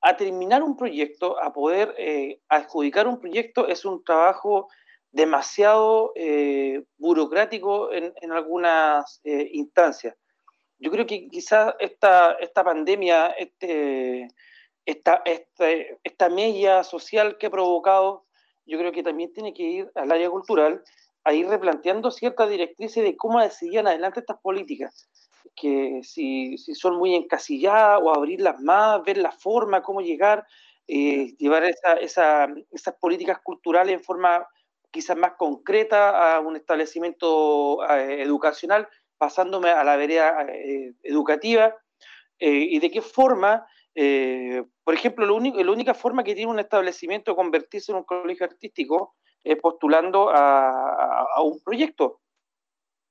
a terminar un proyecto, a poder eh, adjudicar un proyecto, es un trabajo demasiado eh, burocrático en, algunas instancias. Yo creo que quizás esta, esta pandemia, este, esta, este, esta social que ha provocado, yo creo que también tiene que ir al área cultural a ir replanteando ciertas directrices de cómo seguir adelante estas políticas. Que si, si, son muy encasilladas o abrirlas más, ver la forma, cómo llegar, eh, llevar esa, esa, esas políticas culturales en forma quizás más concreta a un establecimiento eh, educacional, pasándome a la vereda eh, educativa, y de qué forma, por ejemplo, lo único, la única forma que tiene un establecimiento convertirse en un colegio artístico es postulando a, a un proyecto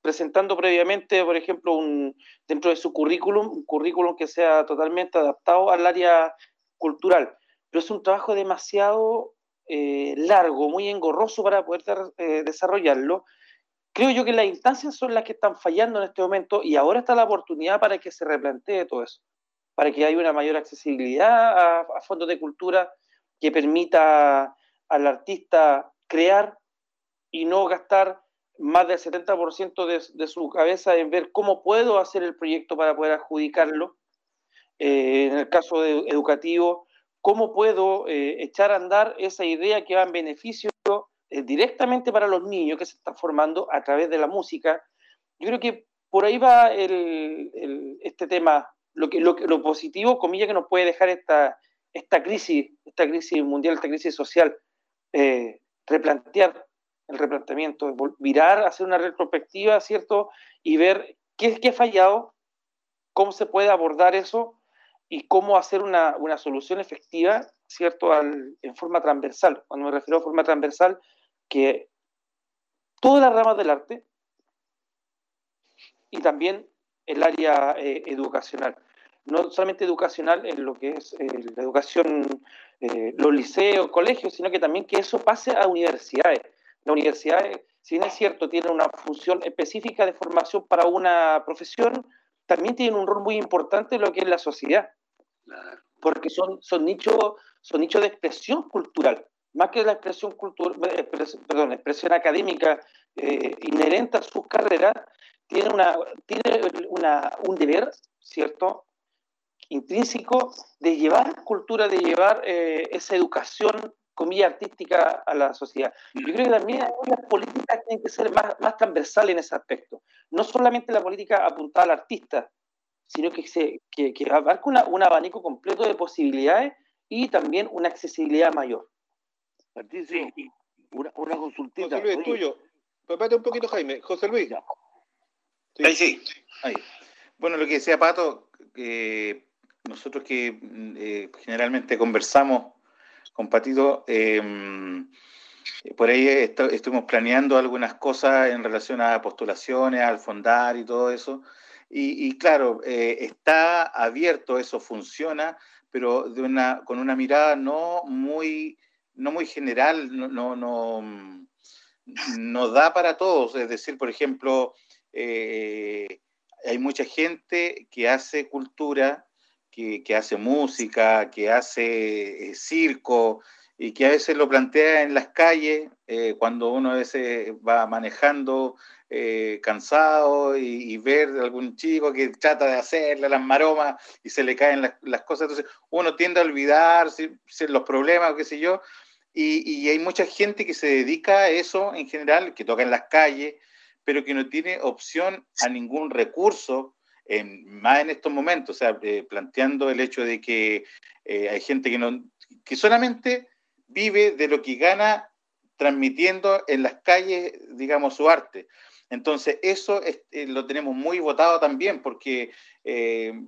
presentando previamente, por ejemplo, un, dentro de su currículum, un currículum que sea totalmente adaptado al área cultural. Pero es un trabajo demasiado eh, largo, muy engorroso para poder eh, desarrollarlo. Creo yo que las instancias son las que están fallando en este momento y ahora está la oportunidad para que se replantee todo eso, para que haya una mayor accesibilidad a fondos de cultura que permita al artista crear y no gastar más del 70% de, de, su cabeza en ver cómo puedo hacer el proyecto para poder adjudicarlo. Eh, en el caso de educativo, cómo puedo eh, echar a andar esa idea que va en beneficio eh, directamente para los niños que se están formando a través de la música. Yo creo que por ahí va el, este tema, lo, que, lo, positivo, comillas, que nos puede dejar esta, esta crisis, esta crisis mundial, esta crisis social, replantear el replanteamiento, mirar, hacer una retrospectiva, ¿cierto? Y ver qué, qué ha fallado, cómo se puede abordar eso y cómo hacer una, una solución efectiva, ¿cierto? Al, en forma transversal. Cuando me refiero a forma transversal, que todas las ramas del arte y también el área eh, educacional. No solamente educacional en lo que es eh, la educación, eh, los liceos, colegios, sino que también que eso pase a universidades. Las universidades, si bien es cierto, tienen una función específica de formación para una profesión, también tienen un rol muy importante en lo que es la sociedad. Porque son, son nichos son nichos de expresión cultural más que la expresión cultural, perdón, expresión académica inherente a sus carreras, tiene, una, tiene una, un deber, ¿cierto? Intrínseco de llevar cultura, de llevar eh, esa educación, comilla, artística a la sociedad. Yo creo que también las políticas tienen que ser más, más transversales en ese aspecto. No solamente la política apuntada al artista, sino que, se, que, que abarca una, un abanico completo de posibilidades y también una accesibilidad mayor. Sí. Una, una consultita. José Luis, tuyo. Prepárate un poquito, Jaime. José Luis. Sí. Ahí sí. Ahí. Bueno, lo que decía Pato, eh, nosotros que eh, generalmente conversamos con Patito, eh, por ahí estuvimos planeando algunas cosas en relación a postulaciones, al fondar y todo eso. Y, claro, eh, está abierto, eso funciona, pero con una mirada no muy, no muy general, no, no, no, no da para todos. Es decir, por ejemplo, hay mucha gente que hace cultura, que, hace música, que hace eh, circo y que a veces lo plantea en las calles eh, cuando uno a veces va manejando eh, cansado y, y, ver algún chico que trata de hacerle las maromas y se le caen las, cosas. Entonces uno tiende a olvidar los problemas o qué sé yo. Y, y, hay mucha gente que se dedica a eso en general, que toca en las calles, pero que no tiene opción a ningún recurso, más en estos momentos, o sea, eh, planteando el hecho de que eh, hay gente que, no, que solamente vive de lo que gana transmitiendo en las calles, digamos, su arte. Entonces, eso es, eh, lo tenemos muy votado también, porque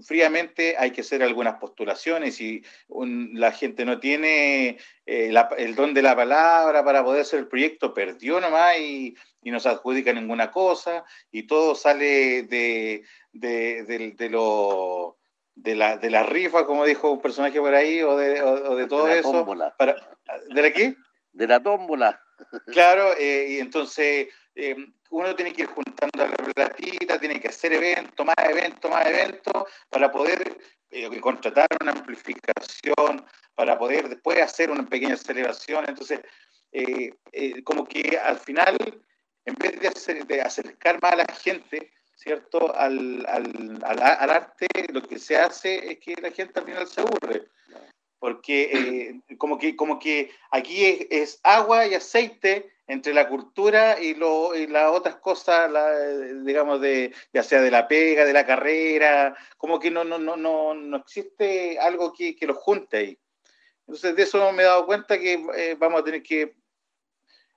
fríamente hay que hacer algunas postulaciones y la gente no tiene el don de la palabra para poder hacer el proyecto, perdió nomás y, y no se adjudica ninguna cosa y todo sale de, de, de, de lo de la, de la rifa, como dijo un personaje por ahí, o de, o, o de todo de eso. Para, ¿De la qué? De la tómbola. Claro, eh, y entonces eh, uno tiene que ir juntando la platita, tiene que hacer eventos, más eventos, más eventos, para poder eh, contratar una amplificación, para poder después hacer una pequeña celebración. Entonces, como que al final, en vez de, hacer, de acercar más a la gente, ¿cierto? Al, al, al, al, arte, lo que se hace es que la gente al final se aburre. Porque eh, como, que, como que aquí es, es, agua y aceite entre la cultura y, lo, y las otras cosas, la, digamos, de, ya sea de la pega, de la carrera, como que no, no, no, no, no existe algo que, que los junte ahí. Entonces, de eso me he dado cuenta que eh, vamos a tener que,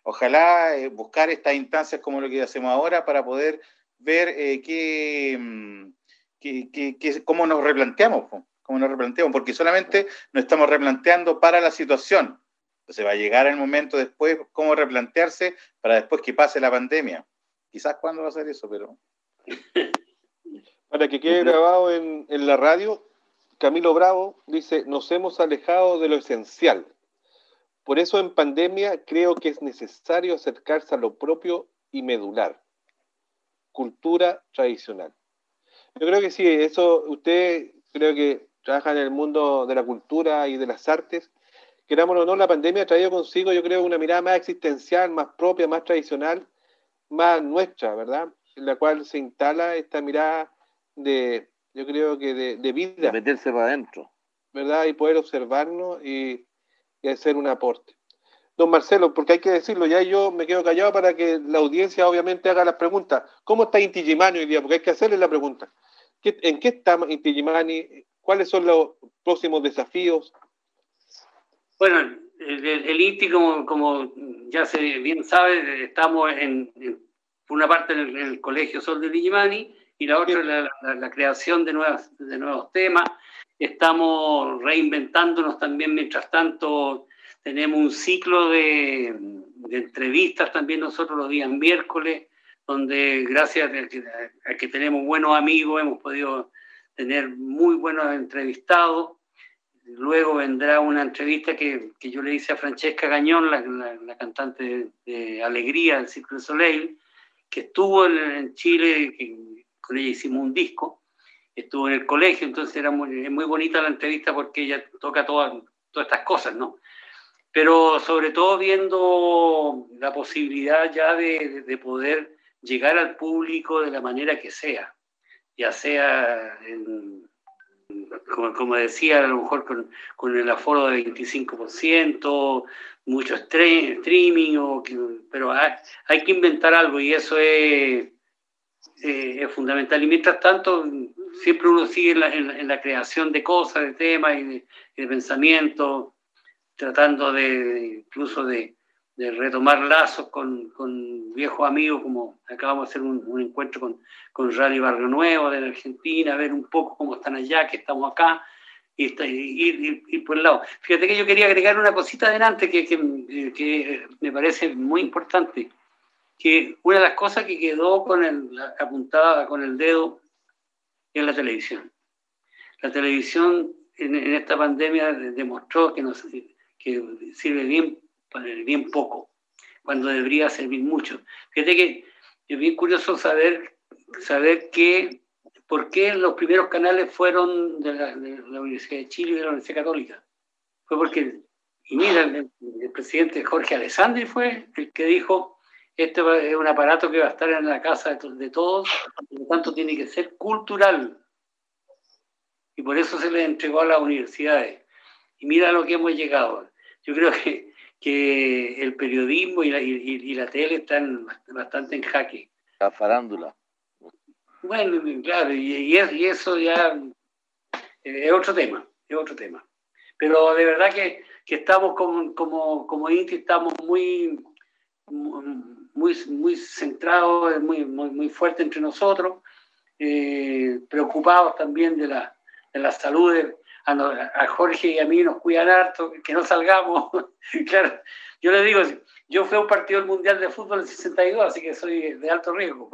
ojalá, eh, buscar estas instancias como lo que hacemos ahora para poder ver eh, qué, mm, qué, qué, qué, cómo nos replanteamos, cómo nos replanteamos, porque solamente nos estamos replanteando para la situación. Entonces va a llegar el momento después, cómo replantearse para después que pase la pandemia. Quizás cuándo va a ser eso, pero... Para que quede grabado en, en la radio, Camilo Bravo dice, nos hemos alejado de lo esencial. Por eso en pandemia creo que es necesario acercarse a lo propio y medular cultura tradicional. Yo creo que sí, eso usted creo que trabaja en el mundo de la cultura y de las artes. Querámoslo o no, la pandemia ha traído consigo, yo creo, una mirada más existencial, más propia, más tradicional, más nuestra, ¿verdad? En la cual se instala esta mirada de, yo creo que de, de vida. De meterse para adentro. ¿Verdad? Y poder observarnos y, y hacer un aporte. Don Marcelo, porque hay que decirlo, ya yo me quedo callado para que la audiencia obviamente haga las preguntas. ¿Cómo está Inti Gimani hoy día? Porque hay que hacerle la pregunta. ¿En qué está Inti Gimani? ¿Cuáles son los próximos desafíos? Bueno, el, el Inti, como, como, ya se bien sabe, estamos en, una parte en el, en el, Colegio Sol de Digimani y la otra la, la, la, creación de, nuevas, de nuevos temas. Estamos reinventándonos también mientras tanto tenemos un ciclo de, entrevistas también nosotros los días miércoles, donde gracias a que tenemos buenos amigos hemos podido tener muy buenos entrevistados. Luego vendrá una entrevista que, que yo le hice a Francesca Gañón, la, la, cantante de, Alegría del Círculo Soleil, que estuvo en, Chile, con ella hicimos un disco, estuvo en el colegio, entonces era muy, muy bonita la entrevista porque ella toca todas, todas estas cosas, ¿no? Pero sobre todo viendo la posibilidad ya de, de poder llegar al público de la manera que sea, ya sea, como, decía, a lo mejor con, el aforo de 25%, mucho streaming, o, pero hay, que inventar algo y eso es, eh, es fundamental. Y mientras tanto, siempre uno sigue en la, creación de cosas, de temas y de, de pensamientos, tratando de incluso de, de retomar lazos con, con, viejos amigos, como acabamos de hacer un, encuentro con, con Rally Barrio Nuevo de la Argentina, ver un poco cómo están allá, que estamos acá, y ir, por el lado. Fíjate que yo quería agregar una cosita adelante que, que, que, me parece muy importante, que una de las cosas que quedó con el, apuntada con el dedo es la televisión. La televisión en, en esta pandemia demostró que, nos, que sirve bien bien poco, cuando debería servir mucho. Fíjate que es bien curioso saber, saber que, por qué los primeros canales fueron de la, Universidad de Chile y de la Universidad Católica. Fue porque, y mira, el, presidente Jorge Alessandri fue el que dijo, este es un aparato que va a estar en la casa de, todos, por lo tanto tiene que ser cultural. Y por eso se le entregó a las universidades. Y mira lo que hemos llegado. Yo creo que que el periodismo y la, y, la tele están bastante en jaque. La farándula. Bueno, claro, y, eso ya es otro tema, es otro tema. Pero de verdad que, que estamos como, como, como Inti, estamos muy, muy, muy centrados, muy, muy, muy fuertes entre nosotros, eh, preocupados también de la, de la salud de, a, Jorge y a mí nos cuidan harto, que no salgamos. claro, yo le digo, yo fui a un partido del Mundial de Fútbol en 62, así que soy de alto riesgo.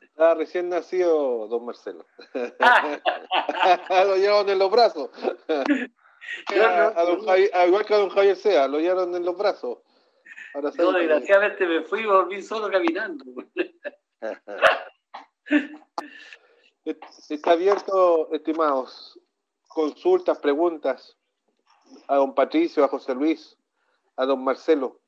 Estaba recién nacido don Marcelo. lo llevaron en los brazos. igual que a don Javier Sea, lo llevaron en los brazos. Ahora no, desgraciadamente me fui y volví solo caminando. Está abierto, estimados consultas, preguntas a don Patricio, a José Luis, a don Marcelo.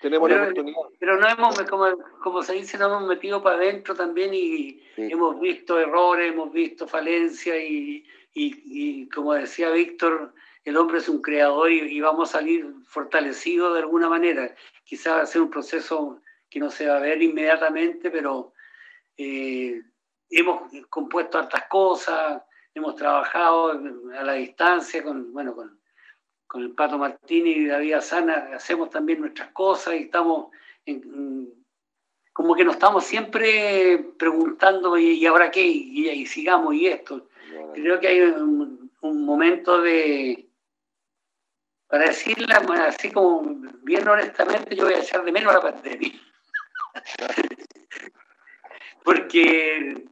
Tenemos pero, la oportunidad. Pero no hemos, como, como se dice, nos hemos metido para adentro también y hemos visto errores, hemos visto falencias y, y, como decía Víctor, el hombre es un creador y, vamos a salir fortalecidos de alguna manera. Quizás va a ser un proceso que no se va a ver inmediatamente, pero eh, hemos compuesto hartas cosas, hemos trabajado a la distancia con, bueno, con, con el Pato Martínez y David Sana, hacemos también nuestras cosas y estamos como que nos estamos siempre preguntando y, ahora qué, y, sigamos y esto. Creo que hay un, momento de, para decirla así como bien honestamente, yo voy a echar de menos la pandemia. Porque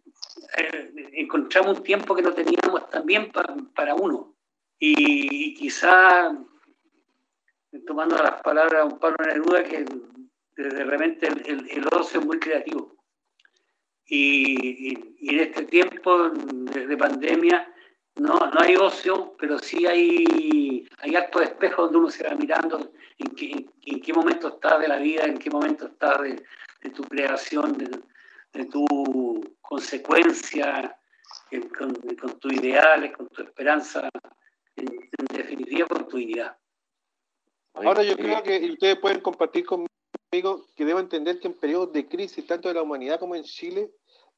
eh, encontramos un tiempo que no teníamos también para, uno. Y, quizá, tomando las palabras de un Pablo Neruda, que de repente el, el, ocio es muy creativo. Y, en este tiempo de, pandemia no, no, hay ocio, pero sí hay, hay actos de espejo donde uno se va mirando en qué, en qué momento estás de la vida, en qué momento estás de, de tu creación, de, de tu consecuencia, con, con tus ideales, con tu esperanza, en, definitiva con tu dignidad. Ahora yo creo que ustedes pueden compartir conmigo que debo entender que en periodos de crisis, tanto de la humanidad como en Chile,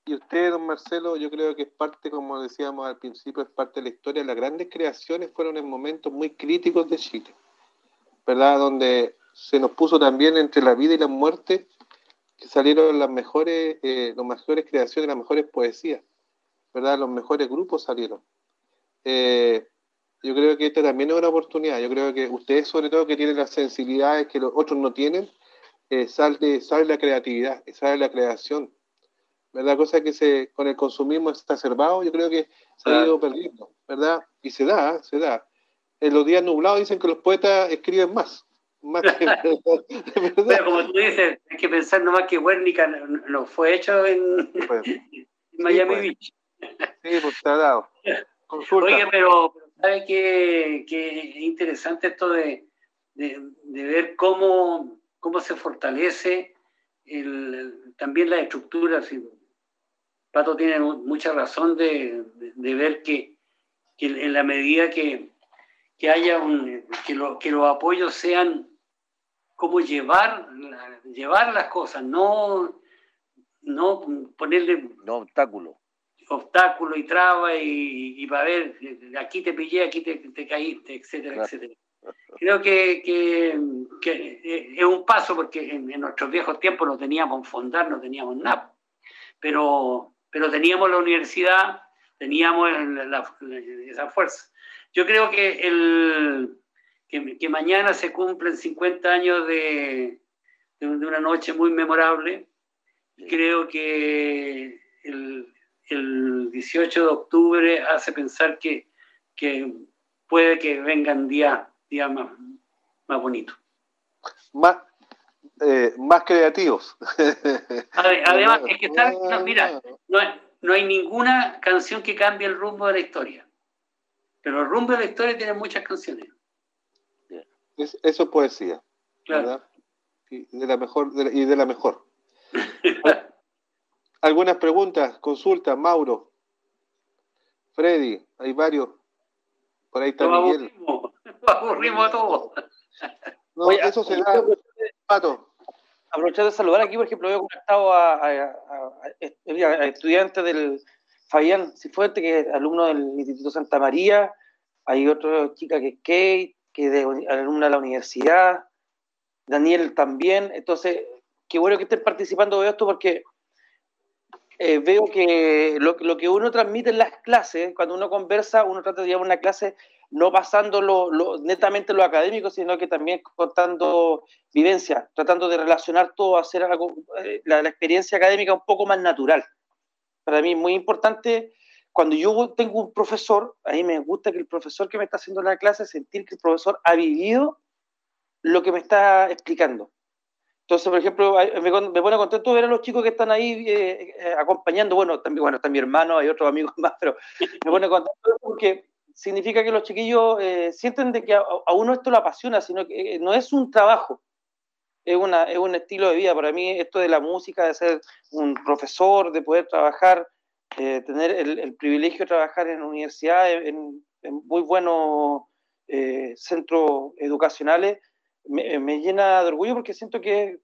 y usted, don Marcelo, yo creo que es parte, como decíamos al principio, es parte de la historia. Las grandes creaciones fueron en momentos muy críticos de Chile, ¿verdad? Donde se nos puso también entre la vida y la muerte salieron las mejores, eh, las mejores creaciones, las mejores poesías, ¿verdad? Los mejores grupos salieron. Eh, yo creo que esta también es una oportunidad. Yo creo que ustedes, sobre todo, que tienen las sensibilidades que los otros no tienen, eh, sale la creatividad, sale la creación. ¿Verdad? Cosa que se, con el consumismo exacerbado, yo creo que se ha ido perdiendo, ¿verdad? Y se da, se da. En los días nublados dicen que los poetas escriben más. más que, Pero como tú dices, hay que pensar nomás que Guernica no, fue hecho en, pues, Miami pues. Beach. Sí, pues está dado. Consulta. Oye, pero ¿sabe qué, qué interesante esto de, de, de ver cómo, cómo se fortalece el, también la estructura? ¿sí? Pato tiene mucha razón de, de ver que, que, en la medida que, que haya un, que, lo, que los apoyos sean como llevar, llevar las cosas, no, no ponerle No obstáculo. obstáculos y trabas y, y para ver, aquí te pillé, aquí te, te caíste, etcétera, Claro. etcétera. Creo que, que, que es un paso porque en, en nuestros viejos tiempos no teníamos fondar, no teníamos nada, pero, pero teníamos la universidad, teníamos la- la- esa fuerza. Yo creo que, el, que, que mañana se cumplen 50 años de, de una noche muy memorable. Creo que el, el 18 de octubre hace pensar que, que puede que vengan días días más, más bonitos. Más, eh, más creativos. Ade- Además, es que está- no, mira, no hay, no hay ninguna canción que cambie el rumbo de la historia. Pero el rumbo de la historia tiene muchas canciones. Es- eso es poesía, Claro. ¿verdad? Y de la mejor, de la- y de la mejor. Algunas preguntas, consultas, Mauro, Freddy, hay varios. Por ahí está Nos Miguel. aburrimos, nos aburrimos a todos. No, Oye, eso se yo da, quiero Pato. Aprovechar de saludar aquí, por ejemplo, veo conectado a, a- estudiantes del Fabián Cifuente, que es alumno del Instituto Santa María, hay otra chica que es Kate, que es alumna de la universidad, Daniel también, entonces, qué bueno que estén participando de esto porque eh, veo que lo, lo que uno transmite en las clases, cuando uno conversa, uno trata de llevar una clase no pasando lo, lo- netamente lo académico, sino que también contando vivencia, tratando de relacionar todo, hacer algo, eh, la, la experiencia académica un poco más natural. Para mí es muy importante, cuando yo tengo un profesor, a mí me gusta que el profesor que me está haciendo la clase, sentir que el profesor ha vivido lo que me está explicando. Entonces, por ejemplo, me, me pone contento ver a los chicos que están ahí eh, eh, acompañando. Bueno, también bueno, está mi hermano, hay otros amigos más, pero me pone contento porque significa que los chiquillos eh, sienten que a, uno esto lo apasiona, sino que eh, no es un trabajo, es, una, es un estilo de vida. Para mí esto de la música, de ser un profesor, de poder trabajar, tener el, privilegio de trabajar en universidades, en, en muy buenos eh, centros educacionales, me, me llena de orgullo porque siento que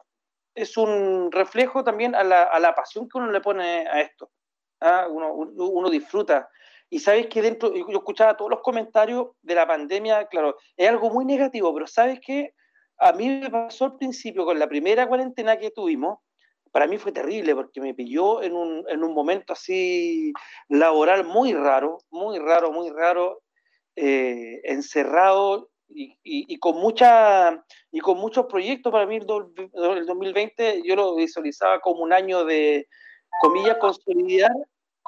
es un reflejo también a la, a la pasión que uno le pone a esto. ¿ah? Uno, uno disfruta. Y sabes que dentro, yo escuchaba todos los comentarios de la pandemia, claro, es algo muy negativo, pero sabes que a mí me pasó al principio con la primera cuarentena que tuvimos, para mí fue terrible porque me pilló en un, en un momento así laboral muy raro, muy raro, muy raro, eh, encerrado y, y, y, con mucha, y con muchos proyectos. Para mí el, do, el 2020 yo lo visualizaba como un año de, comillas, consolidar,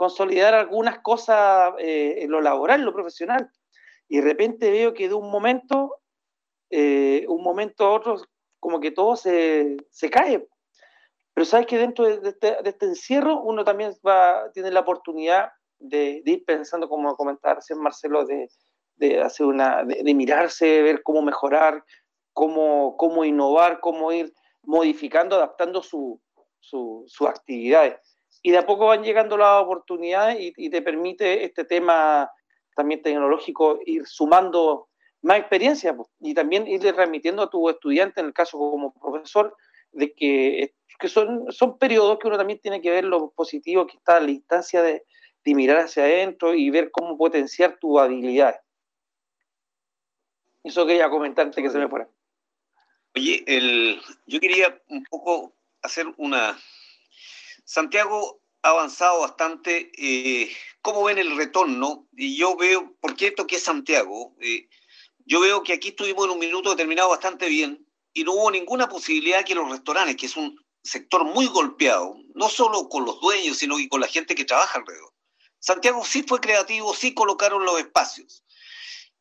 consolidar algunas cosas eh, en lo laboral, en lo profesional. Y de repente veo que de un momento, eh, un momento a otro, como que todo se, cae. Pero sabes que dentro de este, de este, encierro uno también va, tiene la oportunidad de, de ir pensando, como comentaba recién Marcelo, de, de hacer una, de, de, mirarse, ver cómo mejorar, cómo, cómo innovar, cómo ir modificando, adaptando sus su, su actividades. Y de a poco van llegando las oportunidades y, y, te permite este tema también tecnológico ir sumando más experiencia pues, y también irle transmitiendo a tu estudiante, en el caso como profesor, de que, que son, son periodos que uno también tiene que ver lo positivo que está a la instancia de, de mirar hacia adentro y ver cómo potenciar tus habilidades. Eso quería comentar antes que se me fuera. Oye, el, yo quería un poco hacer una... Santiago ha avanzado bastante. Eh, ¿Cómo ven el retorno? Y yo veo, ¿por qué toqué Santiago? Eh, yo veo que aquí estuvimos en un minuto determinado bastante bien, y no hubo ninguna posibilidad que los restaurantes, que es un sector muy golpeado, no solo con los dueños, sino que con la gente que trabaja alrededor. Santiago sí fue creativo, sí colocaron los espacios.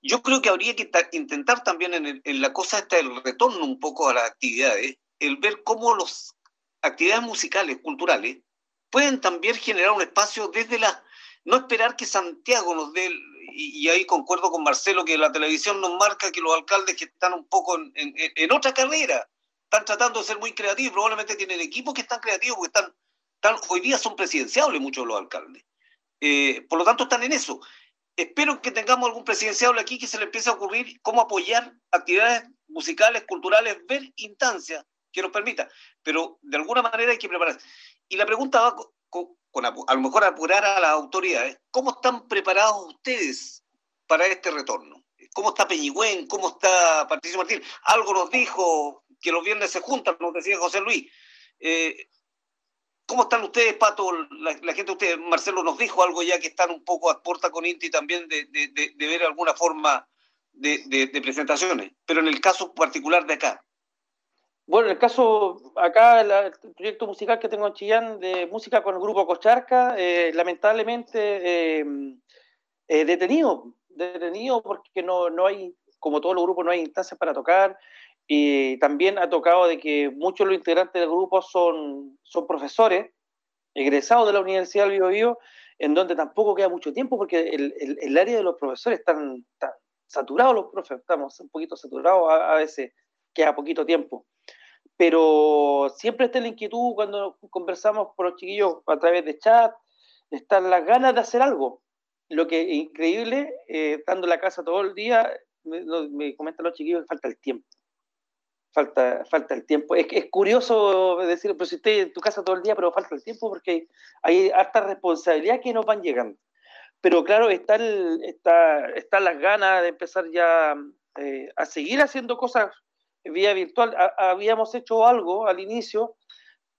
Yo creo que habría que intentar también en, en la cosa esta del retorno un poco a las actividades, el ver cómo las actividades musicales, culturales, pueden también generar un espacio desde la... No esperar que Santiago nos dé, y, ahí concuerdo con Marcelo, que la televisión nos marca que los alcaldes que están un poco en, otra carrera, están tratando de ser muy creativos, probablemente tienen equipos que están creativos, están, están hoy día son presidenciables muchos de los alcaldes. Eh, por lo tanto, están en eso. Espero que tengamos algún presidenciable aquí que se le empiece a ocurrir cómo apoyar actividades musicales, culturales, ver instancias que nos permita, pero de alguna manera hay que prepararse. Y la pregunta va con, a lo mejor apurar a las autoridades, ¿cómo están preparados ustedes para este retorno? ¿Cómo está Peñigüén? ¿Cómo está Patricio Martín? Algo nos dijo que los viernes se juntan, nos decía José Luis. Eh, ¿Cómo están ustedes, Pato? La, gente de ustedes, Marcelo nos dijo algo ya que están un poco a puerta con Inti también de, de, de ver alguna forma de, presentaciones, pero en el caso particular de acá, bueno, en el caso acá, el proyecto musical que tengo en Chillán de música con el grupo Cocharca, eh, lamentablemente eh, eh, detenido, detenido porque no, no hay, como todos los grupos, no hay instancias para tocar. Y también ha tocado de que muchos de los integrantes del grupo son, son profesores egresados de la Universidad del Bio, en donde tampoco queda mucho tiempo porque el, el, área de los profesores están, saturados los profes, estamos un poquito saturados a veces, queda poquito tiempo pero siempre está la inquietud cuando conversamos con los chiquillos a través de chat, están las ganas de hacer algo. Lo que es increíble, eh, estando en la casa todo el día, me, comentan los chiquillos falta el tiempo. Falta, falta el tiempo. Es, curioso decir, pero si estoy en tu casa todo el día, pero falta el tiempo porque hay harta responsabilidad que nos van llegando. Pero claro, está, está, están las ganas de empezar ya eh, a seguir haciendo cosas vía virtual. habíamos hecho algo al inicio,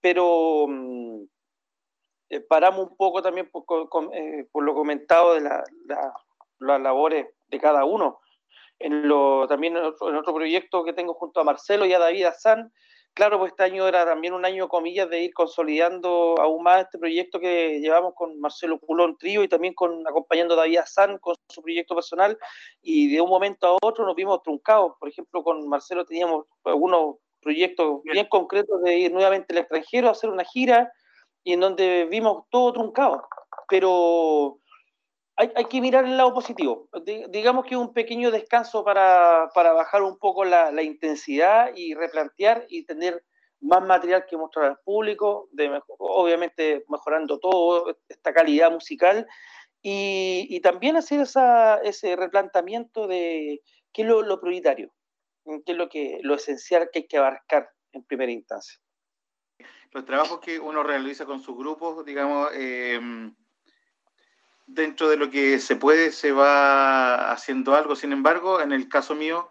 pero mm, eh, paramos un poco también por, eh, lo comentado de las labores de cada uno. En lo, también en otro, proyecto que tengo junto a Marcelo y a David Azán, claro, pues este año era también un año, comillas, de ir consolidando aún más este proyecto que llevamos con Marcelo Culón Trío y también con acompañando a David Azán con su proyecto personal y de un momento a otro nos vimos truncados. Por ejemplo, con Marcelo teníamos algunos proyectos bien concretos de ir nuevamente al extranjero a hacer una gira y en donde vimos todo truncado. Pero hay, que mirar el lado positivo. digamos que un pequeño descanso para, bajar un poco la, intensidad y replantear y tener más material que mostrar al público, de obviamente mejorando todo, esta calidad musical, y, también hacer ese replanteamiento de qué es lo, prioritario, qué es lo, que, lo esencial que hay que abarcar en primera instancia. Los trabajos que uno realiza con sus grupos, digamos, eh, dentro de lo que se puede se va haciendo algo. Sin embargo, en el caso mío,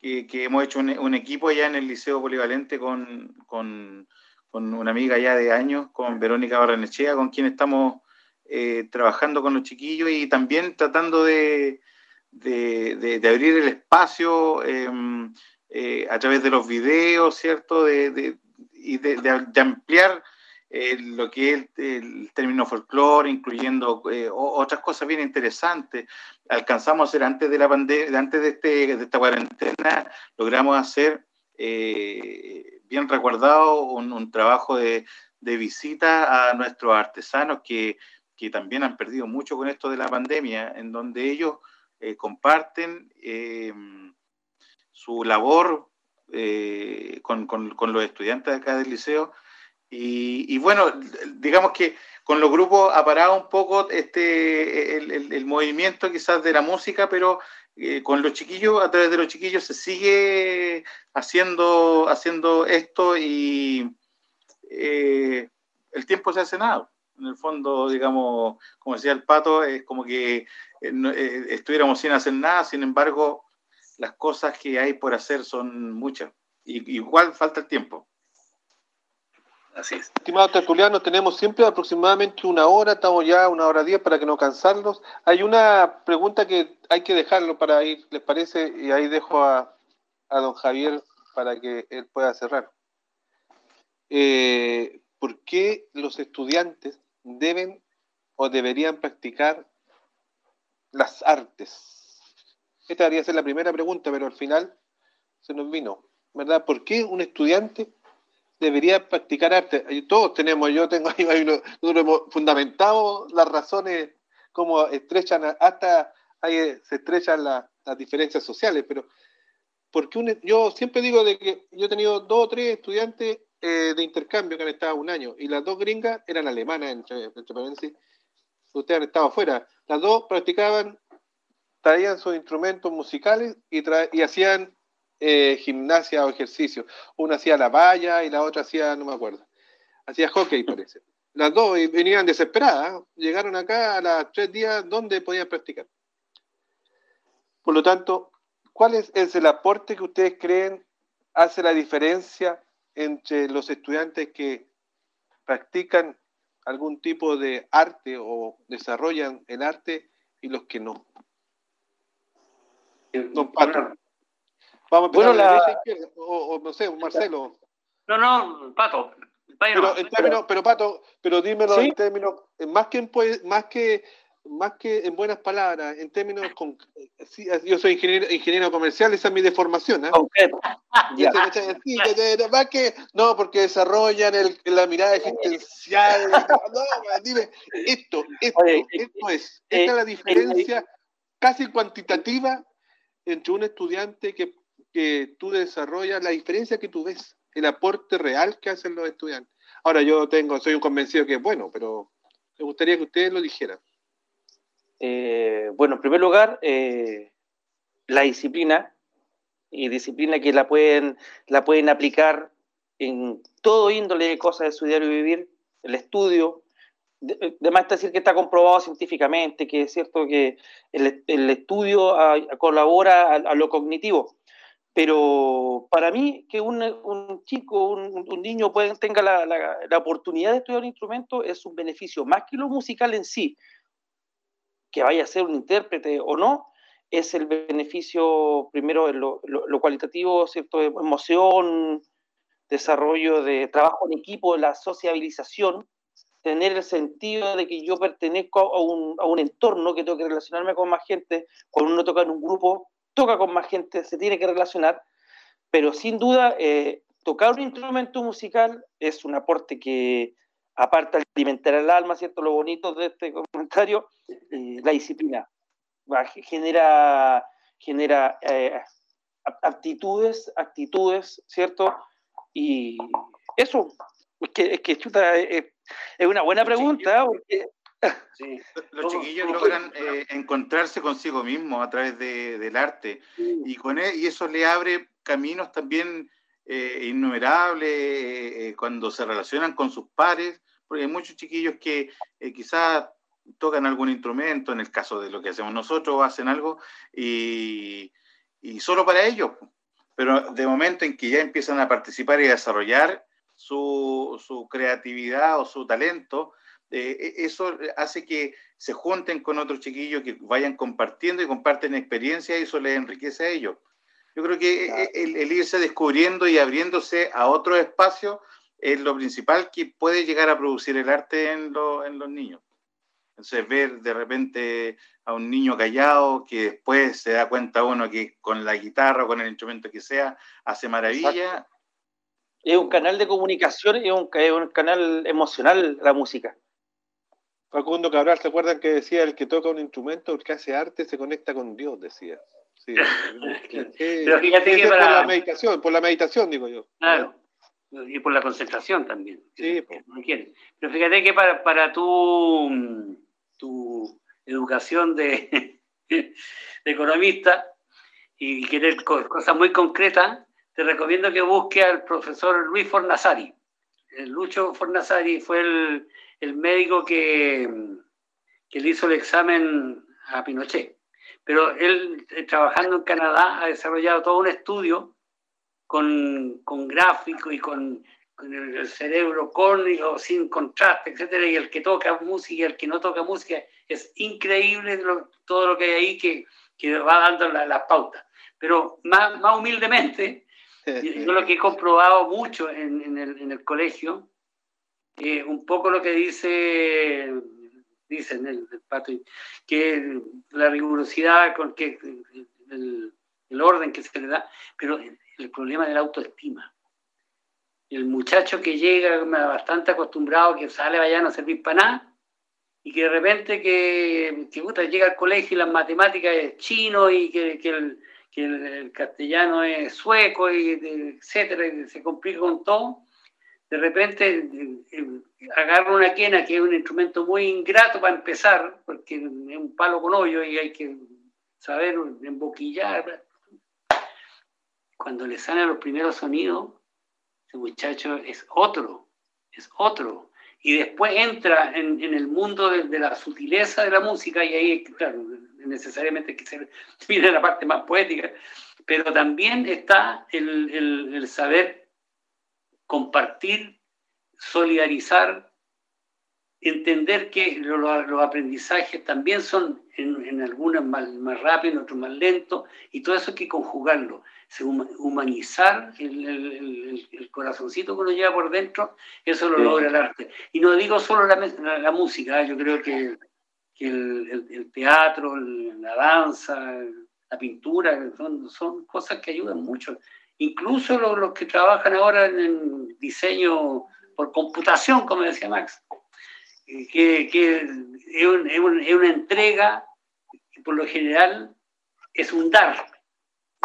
que, hemos hecho un, equipo ya en el Liceo Polivalente con, con, una amiga ya de años, con Verónica Barranechea, con quien estamos eh, trabajando con los chiquillos y también tratando de, de, abrir el espacio em, eh, a través de los videos, ¿cierto? De, y de, ampliar eh, lo que es el, término folclore, incluyendo eh, otras cosas bien interesantes. Alcanzamos a hacer antes de la pandemia, antes de, este, de esta cuarentena, logramos hacer eh, bien recordado un, trabajo de, visita a nuestros artesanos que, también han perdido mucho con esto de la pandemia, en donde ellos comparten su labor con, con, los estudiantes de acá del liceo y, bueno, digamos que con los grupos ha parado un poco este el, movimiento quizás de la música, pero eh, con los chiquillos, a través de los chiquillos se sigue haciendo, haciendo esto y eh, el tiempo se hace nada. En el fondo, digamos, como decía el pato, es como que eh, estuviéramos sin hacer nada, sin embargo, las cosas que hay por hacer son muchas. Y, igual falta el tiempo. Así es. Estimados tertulianos, tenemos siempre aproximadamente una hora, estamos ya una hora diez para que no cansarlos. Hay una pregunta que hay que dejarlo para ir, ¿les parece? Y ahí dejo a, don Javier para que él pueda cerrar. Eh, ¿Por qué los estudiantes deben o deberían practicar las artes? Esta debería ser la primera pregunta, pero al final se nos vino, ¿verdad? ¿Por qué un estudiante debería practicar arte? Todos tenemos, yo tengo ahí, nosotros hemos fundamentado las razones como estrechan, hasta ahí se estrechan las diferencias sociales, pero porque yo siempre digo de que yo he tenido dos o tres estudiantes eh, de intercambio que han estado un año y las dos gringas eran alemanas, entre, entre ustedes han estado afuera. Las dos practicaban, traían sus instrumentos musicales y, y hacían eh, gimnasia o ejercicio. Una hacía la valla y la otra hacía, no me acuerdo, hacía hockey parece. Las dos venían desesperadas, llegaron acá a las tres días donde podían practicar. Por lo tanto, ¿cuál es, el aporte que ustedes creen hace la diferencia entre los estudiantes que practican algún tipo de arte o desarrollan el arte y los que no? Don Pato. Vamos a empezar la... o, no sé, Marcelo. No, no, Pato. Pero, en términos, pero Pato, pero dímelo en términos, más que, más que más que en buenas palabras, en términos con, yo soy ingeniero, ingeniero comercial, esa es mi deformación, ¿eh? más que, no, porque desarrollan el, la mirada existencial. no, dime, esto, esto, esto es, esta es la diferencia casi cuantitativa entre un estudiante que, que tú desarrollas, la diferencia que tú ves, el aporte real que hacen los estudiantes. Ahora yo tengo, soy un convencido que es bueno, pero me gustaría que ustedes lo dijeran. Eh, bueno, en primer lugar, eh, la disciplina, y disciplina que la pueden, la pueden aplicar en todo índole de cosas de su diario vivir, el estudio. Además, decir que está comprobado científicamente, que es cierto que el, estudio colabora a, lo cognitivo. Pero para mí, que un, chico, un, niño tenga la, oportunidad de estudiar un instrumento es un beneficio, más que lo musical en sí, que vaya a ser un intérprete o no, es el beneficio, primero, lo, lo, cualitativo, ¿cierto? emoción, desarrollo de trabajo en equipo, la sociabilización, tener el sentido de que yo pertenezco a un, a un entorno, que tengo que relacionarme con más gente, cuando uno toca en un grupo, toca con más gente, se tiene que relacionar, pero sin duda, eh, tocar un instrumento musical es un aporte que aparte de alimentar el alma, ¿cierto? Lo bonito de este comentario, eh, la disciplina. Genera, genera eh, aptitudes, actitudes, ¿cierto? Y eso, es que, es que chuta, es, una buena pregunta. Porque... Los chiquillos logran eh, encontrarse consigo mismos a través del arte. Y, con y eso le abre caminos también innumerables cuando se relacionan con sus pares porque hay muchos chiquillos que eh, quizás tocan algún instrumento, en el caso de lo que hacemos nosotros, hacen algo y, solo para ellos. Pero de momento en que ya empiezan a participar y a desarrollar su, creatividad o su talento, eh, e, eso hace que se junten con otros chiquillos que vayan compartiendo y comparten experiencias y eso les enriquece a ellos. Yo creo que e, el, el, irse descubriendo y abriéndose a otros espacios es lo principal que puede llegar a producir el arte en, en los niños. Entonces, ver de repente a un niño callado que después se da cuenta uno que con la guitarra o con el instrumento que sea hace maravilla. Es un canal de comunicación, es un, es un canal emocional la música. Facundo Cabral, ¿se acuerdan que decía el que toca un instrumento, el que hace arte, se conecta con Dios? Decía. Sí. Pero fíjate que para... por la meditación, por la meditación, digo yo. Claro y por la concentración también. Sí, Pero fíjate que para, para tu, tu educación de, de economista y querer cosas muy concretas, te recomiendo que busques al profesor Luis Fornazari. El Lucho Fornazari fue el, el médico que, que, le hizo el examen a Pinochet. Pero él, eh, trabajando en Canadá, ha desarrollado todo un estudio con, con gráfico y con, el cerebro con o sin contraste, etcétera, y el que toca música y el que no toca música, es increíble todo lo que hay ahí que, que va dando las la pautas. Pero más, más humildemente, Yo lo que he comprobado mucho en, el, colegio, eh, un poco lo que dice, dicen el, el pato, que la rigurosidad con que el, orden que se le da, pero el, problema de la autoestima. El muchacho que llega bastante acostumbrado, que sale allá a no servir para nada, y que de repente que, que llega al colegio y las matemáticas es chino y que, que el, que el, castellano es sueco, y etcétera, y se complica con todo, de repente eh, eh, agarra una quena, que es un instrumento muy ingrato para empezar, porque es un palo con hoyo y hay que saber emboquillar. Cuando le salen los primeros sonidos, ese muchacho es otro, es otro. Y después entra en, el mundo de, la sutileza de la música y ahí, claro, necesariamente que se mire la parte más poética, pero también está el, saber compartir, solidarizar, entender que los, aprendizajes también son en, en algunas más, más rápidos, en otros más lentos, y todo eso hay que conjugarlo, humanizar el, corazoncito que uno lleva por dentro, eso lo logra el arte. Y no digo solo la, la música, ¿eh? yo creo que el, teatro, la danza, la pintura, son, cosas que ayudan mucho. Incluso los, que trabajan ahora en, diseño por computación, como decía Max, eh, que, es, una entrega que por lo general es un dar,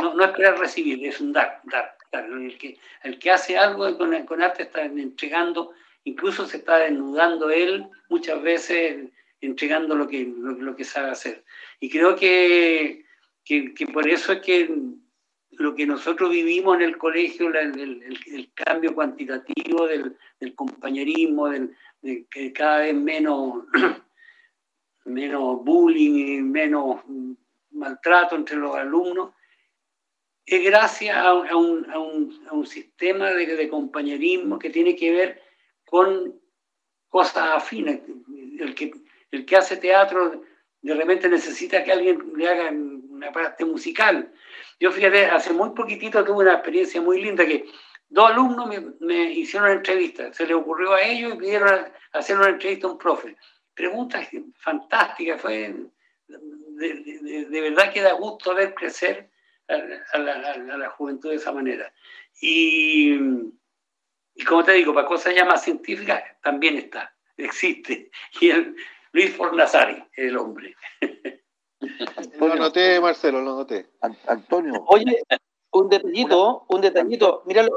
no, no es querer recibir, es un dar, dar. El, que, el que hace algo con, con arte está entregando, incluso se está desnudando él muchas veces entregando lo que, lo, que sabe hacer. Y creo que, que, por eso es que lo que nosotros vivimos en el colegio, el, cambio cuantitativo del, compañerismo, del, de que cada vez menos, menos bullying y menos maltrato entre los alumnos, es gracias a, un, a, un, a un, sistema de, compañerismo que tiene que ver con cosas afines. El que hace teatro de repente necesita que alguien le haga una parte musical. Yo fíjate, hace muy poquitito tuve una experiencia muy linda que dos alumnos me, hicieron una entrevista. Se les ocurrió a ellos y pidieron hacer una entrevista a un profe. Preguntas fantásticas, fue de, verdad que da gusto ver crecer a, la, juventud de esa manera. Y, como te digo, para cosas ya más científicas también está, existe. Y el, Luis Fornazari, el hombre. lo noté, Marcelo, lo noté. Antonio. Oye, un detallito, un detallito. Míralo.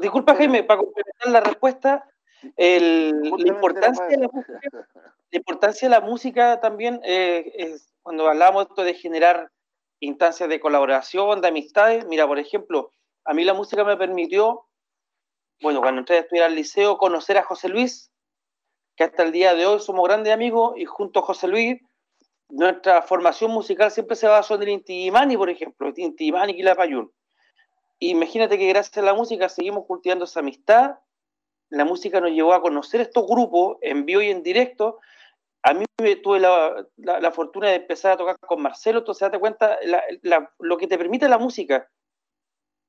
Disculpa, Jaime, para complementar la respuesta, la, importancia de la, música, la importancia de la música también eh, es cuando hablamos de generar instancias de colaboración, de amistades. Mira, por ejemplo, a mí la música me permitió, bueno, cuando entré a estudiar al liceo, conocer a José Luis, que hasta el día de hoy somos grandes amigos y junto a José Luis, nuestra formación musical siempre se basó en el Inti por ejemplo, Inti Imani y Quilapayún. Imagínate que gracias a la música seguimos cultivando esa amistad, la música nos llevó a conocer estos grupos en vivo y en directo. A mí tuve la, la, fortuna de empezar a tocar con Marcelo, entonces date cuenta lo que te permite la música,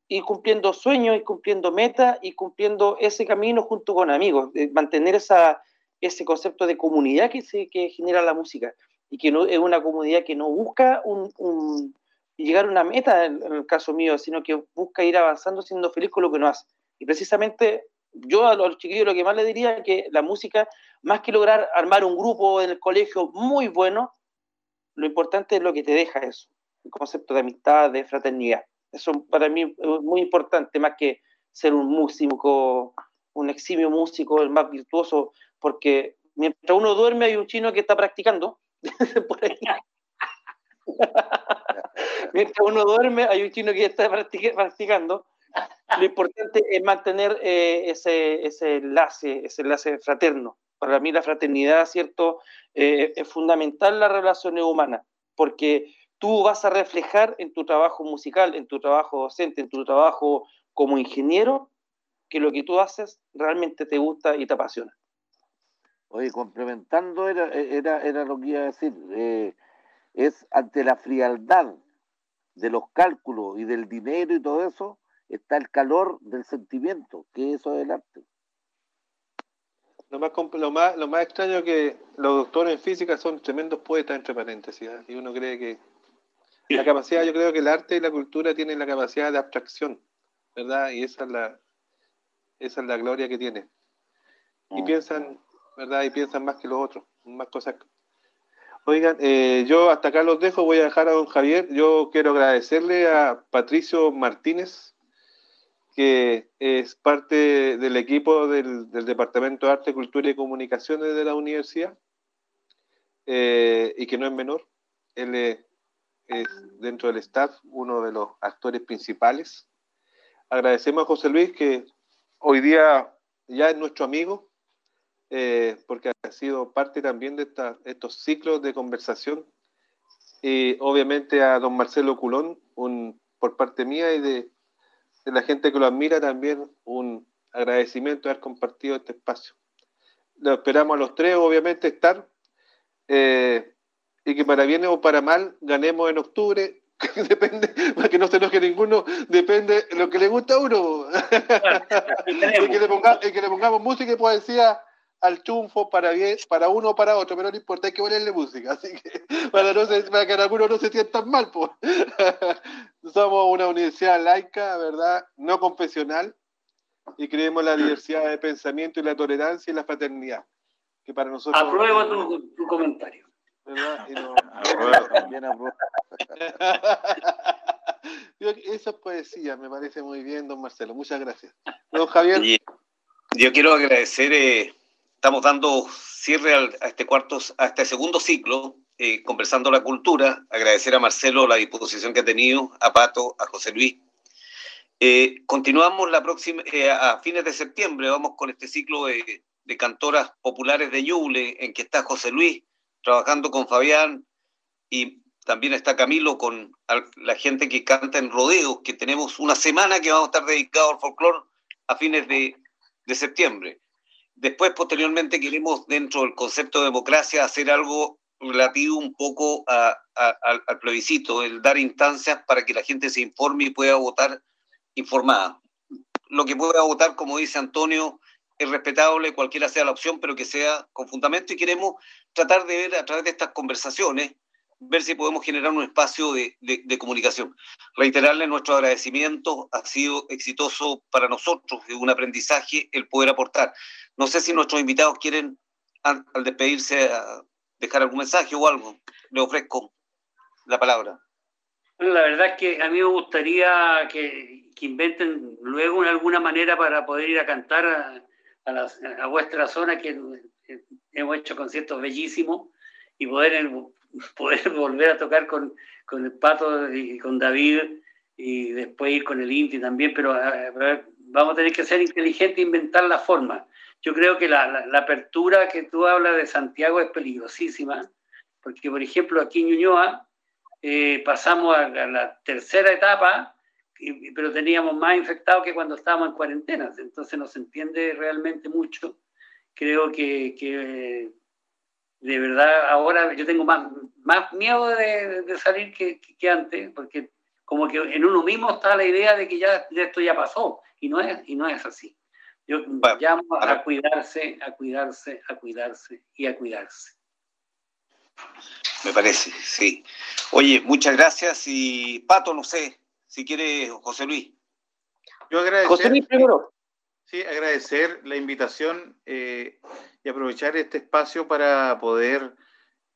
ir cumpliendo sueños, y cumpliendo metas, y cumpliendo ese camino junto con amigos, mantener esa, ese concepto de comunidad que, se, que genera la música y que no es una comunidad que no busca un, llegar a una meta en, el caso mío, sino que busca ir avanzando siendo feliz con lo que no hace. Y precisamente yo a los chiquillos lo que más le diría es que la música, más que lograr armar un grupo en el colegio muy bueno, lo importante es lo que te deja eso, el concepto de amistad, de fraternidad. Eso para mí es muy importante, más que ser un músico, un eximio músico, el más virtuoso, porque mientras uno duerme hay un chino que está practicando. mientras uno duerme hay un chino que está practicando. Lo importante es mantener eh, ese, ese enlace, ese enlace fraterno. Para mí la fraternidad, ¿cierto? Eh, es fundamental las relaciones humanas, porque tú vas a reflejar en tu trabajo musical, en tu trabajo docente, en tu trabajo como ingeniero, que lo que tú haces realmente te gusta y te apasiona. Oye, complementando era, era, era lo que iba a decir, eh, es ante la frialdad de los cálculos y del dinero y todo eso, está el calor del sentimiento, que eso es el arte. Lo más, lo más, lo más extraño es que los doctores en física son tremendos poetas, entre paréntesis, ¿eh? y uno cree que la capacidad, yo creo que el arte y la cultura tienen la capacidad de abstracción, ¿verdad? Y esa es la, esa es la gloria que tiene. Y mm. piensan, ¿verdad? Y piensan más que los otros, más cosas. Oigan, eh, yo hasta acá los dejo, voy a dejar a don Javier. Yo quiero agradecerle a Patricio Martínez, que es parte del equipo del, Departamento de Arte, Cultura y Comunicaciones de la universidad, eh, y que no es menor. Él es, dentro del staff uno de los actores principales. Agradecemos a José Luis, que hoy día ya es nuestro amigo, eh, porque ha sido parte también de estos ciclos de conversación. Y obviamente a don Marcelo Culón, un, por parte mía y de de la gente que lo admira también un agradecimiento de haber compartido este espacio. Lo esperamos a los tres, obviamente, estar eh, y que para bien o para mal ganemos en octubre. depende, para que no se enoje ninguno, depende de lo que le gusta a uno. y, que le que le pongamos música y poesía al chunfo para bien, para uno o para otro, pero no importa, hay que ponerle música, así que para, no para que algunos no se sientan mal, pues. Somos una universidad laica, ¿verdad? No confesional, y creemos en la diversidad de pensamiento y la tolerancia y la fraternidad. Que para nosotros. Apruebo tu, tu comentario. ¿Verdad? Eso es poesía, me parece muy bien, don Marcelo. Muchas gracias. Don Javier. Yo quiero agradecer eh, estamos dando cierre a este cuarto, a este segundo ciclo, eh, conversando la cultura. Agradecer a Marcelo la disposición que ha tenido, a Pato, a José Luis. Eh, continuamos la próxima, eh, a fines de septiembre, vamos con este ciclo de, cantoras populares de Yule, en que está José Luis trabajando con Fabián y también está Camilo con la gente que canta en rodeo, que tenemos una semana que vamos a estar dedicados al folclore a fines de, de septiembre. Después, posteriormente, queremos, dentro del concepto de democracia, hacer algo relativo un poco al plebiscito, el dar instancias para que la gente se informe y pueda votar informada. Lo que pueda votar, como dice Antonio, es respetable, cualquiera sea la opción, pero que sea con fundamento y queremos tratar de ver a través de estas conversaciones, ver si podemos generar un espacio de, de comunicación. Reiterarle nuestro agradecimiento, ha sido exitoso para nosotros, es un aprendizaje el poder aportar. No sé si nuestros invitados quieren, al, despedirse, dejar algún mensaje o algo. Le ofrezco la palabra. Bueno, la verdad es que a mí me gustaría que, que inventen luego alguna manera para poder ir a cantar a, a, vuestra zona, que hemos hecho conciertos bellísimos, y poder, poder volver a tocar con, con el Pato y con David, y después ir con el Inti también, pero vamos a tener que ser inteligentes e inventar la forma. Yo creo que la, apertura que tú hablas de Santiago es peligrosísima, porque, por ejemplo, aquí en Ñuñoa eh, pasamos a, la tercera etapa, pero teníamos más infectados que cuando estábamos en cuarentena, entonces no se entiende realmente mucho. Creo que, de verdad ahora yo tengo más, más miedo de, salir que, que, antes, porque como que en uno mismo está la idea de que ya, ya esto ya pasó, y no es, y no es así. Yo llamo a cuidarse, a cuidarse, a cuidarse y a cuidarse. Me parece, sí. Oye, muchas gracias y Pato, no sé, si quiere José Luis. Yo agradecer, José Luis primero. Sí, agradecer la invitación eh, y aprovechar este espacio para poder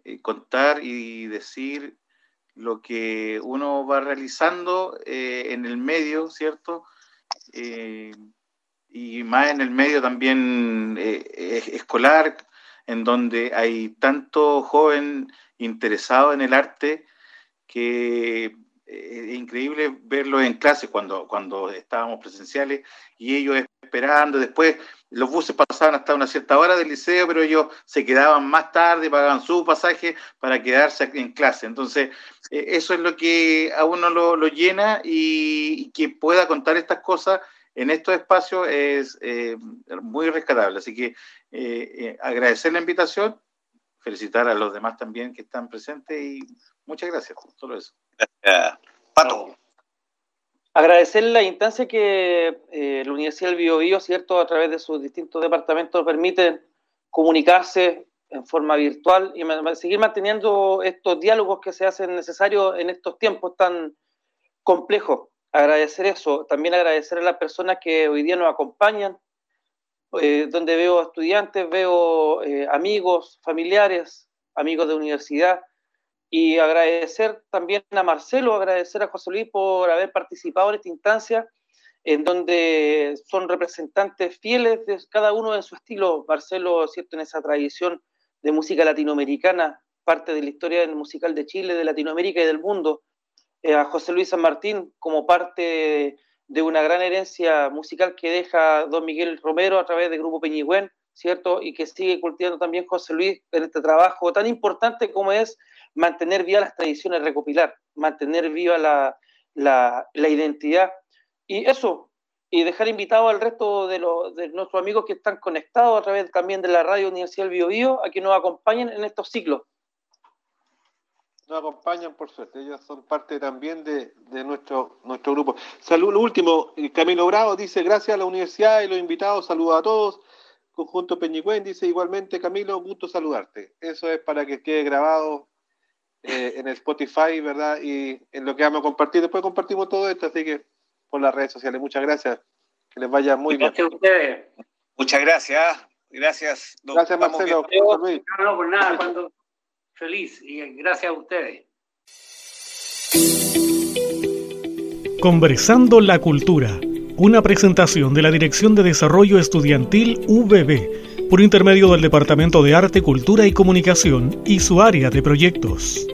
eh, contar y decir lo que uno va realizando eh, en el medio, ¿cierto? y más en el medio también eh, escolar, en donde hay tanto joven interesado en el arte que eh, increíble verlo en clase cuando, cuando estábamos presenciales y ellos esperando, después los buses pasaban hasta una cierta hora del liceo, pero ellos se quedaban más tarde, pagaban su pasaje para quedarse en clase. Entonces, eh, eso es lo que a uno lo, llena y, que pueda contar estas cosas en estos espacios es eh, muy rescatable. Así que eh, agradecer la invitación, felicitar a los demás también que están presentes y muchas gracias. Solo eso. Pato. Agradecer la instancia que eh, la Universidad del Biobío, ¿cierto?, a través de sus distintos departamentos permiten comunicarse en forma virtual y seguir manteniendo estos diálogos que se hacen necesarios en estos tiempos tan complejos. Agradecer eso, también agradecer a las personas que hoy día nos acompañan, eh, donde veo estudiantes, veo eh, amigos, familiares, amigos de universidad, y agradecer también a Marcelo, agradecer a José Luis por haber participado en esta instancia, en donde son representantes fieles de cada uno en su estilo. Marcelo, ¿cierto?, en esa tradición de música latinoamericana, parte de la historia musical de Chile, de Latinoamérica y del mundo. Eh, a José Luis San Martín como parte de una gran herencia musical que deja don Miguel Romero a través del grupo Peñigüén, ¿cierto? Y que sigue cultivando también José Luis en este trabajo tan importante como es mantener viva las tradiciones, recopilar, mantener viva la, la, identidad. Y eso, y dejar invitado al resto de, los, de nuestros amigos que están conectados a través también de la Radio Universidad del Bio, Bio a que nos acompañen en estos ciclos nos acompañan por suerte, ellos son parte también de, nuestro, nuestro grupo. Salud, lo último, eh, Camilo Bravo dice, gracias a la universidad y los invitados, saludos a todos. Conjunto Peñigüen dice igualmente, Camilo, gusto saludarte. Eso es para que quede grabado eh, en Spotify, ¿verdad? Y en lo que vamos a compartir. Después compartimos todo esto, así que por las redes sociales. Muchas gracias. Que les vaya muy bien. Gracias a ustedes. Muchas gracias. Gracias. Gracias, Marcelo. No, no, por nada. Cuando feliz y gracias a ustedes. Conversando la Cultura, una presentación de la Dirección de Desarrollo Estudiantil VB por intermedio del Departamento de Arte, Cultura y Comunicación y su área de proyectos.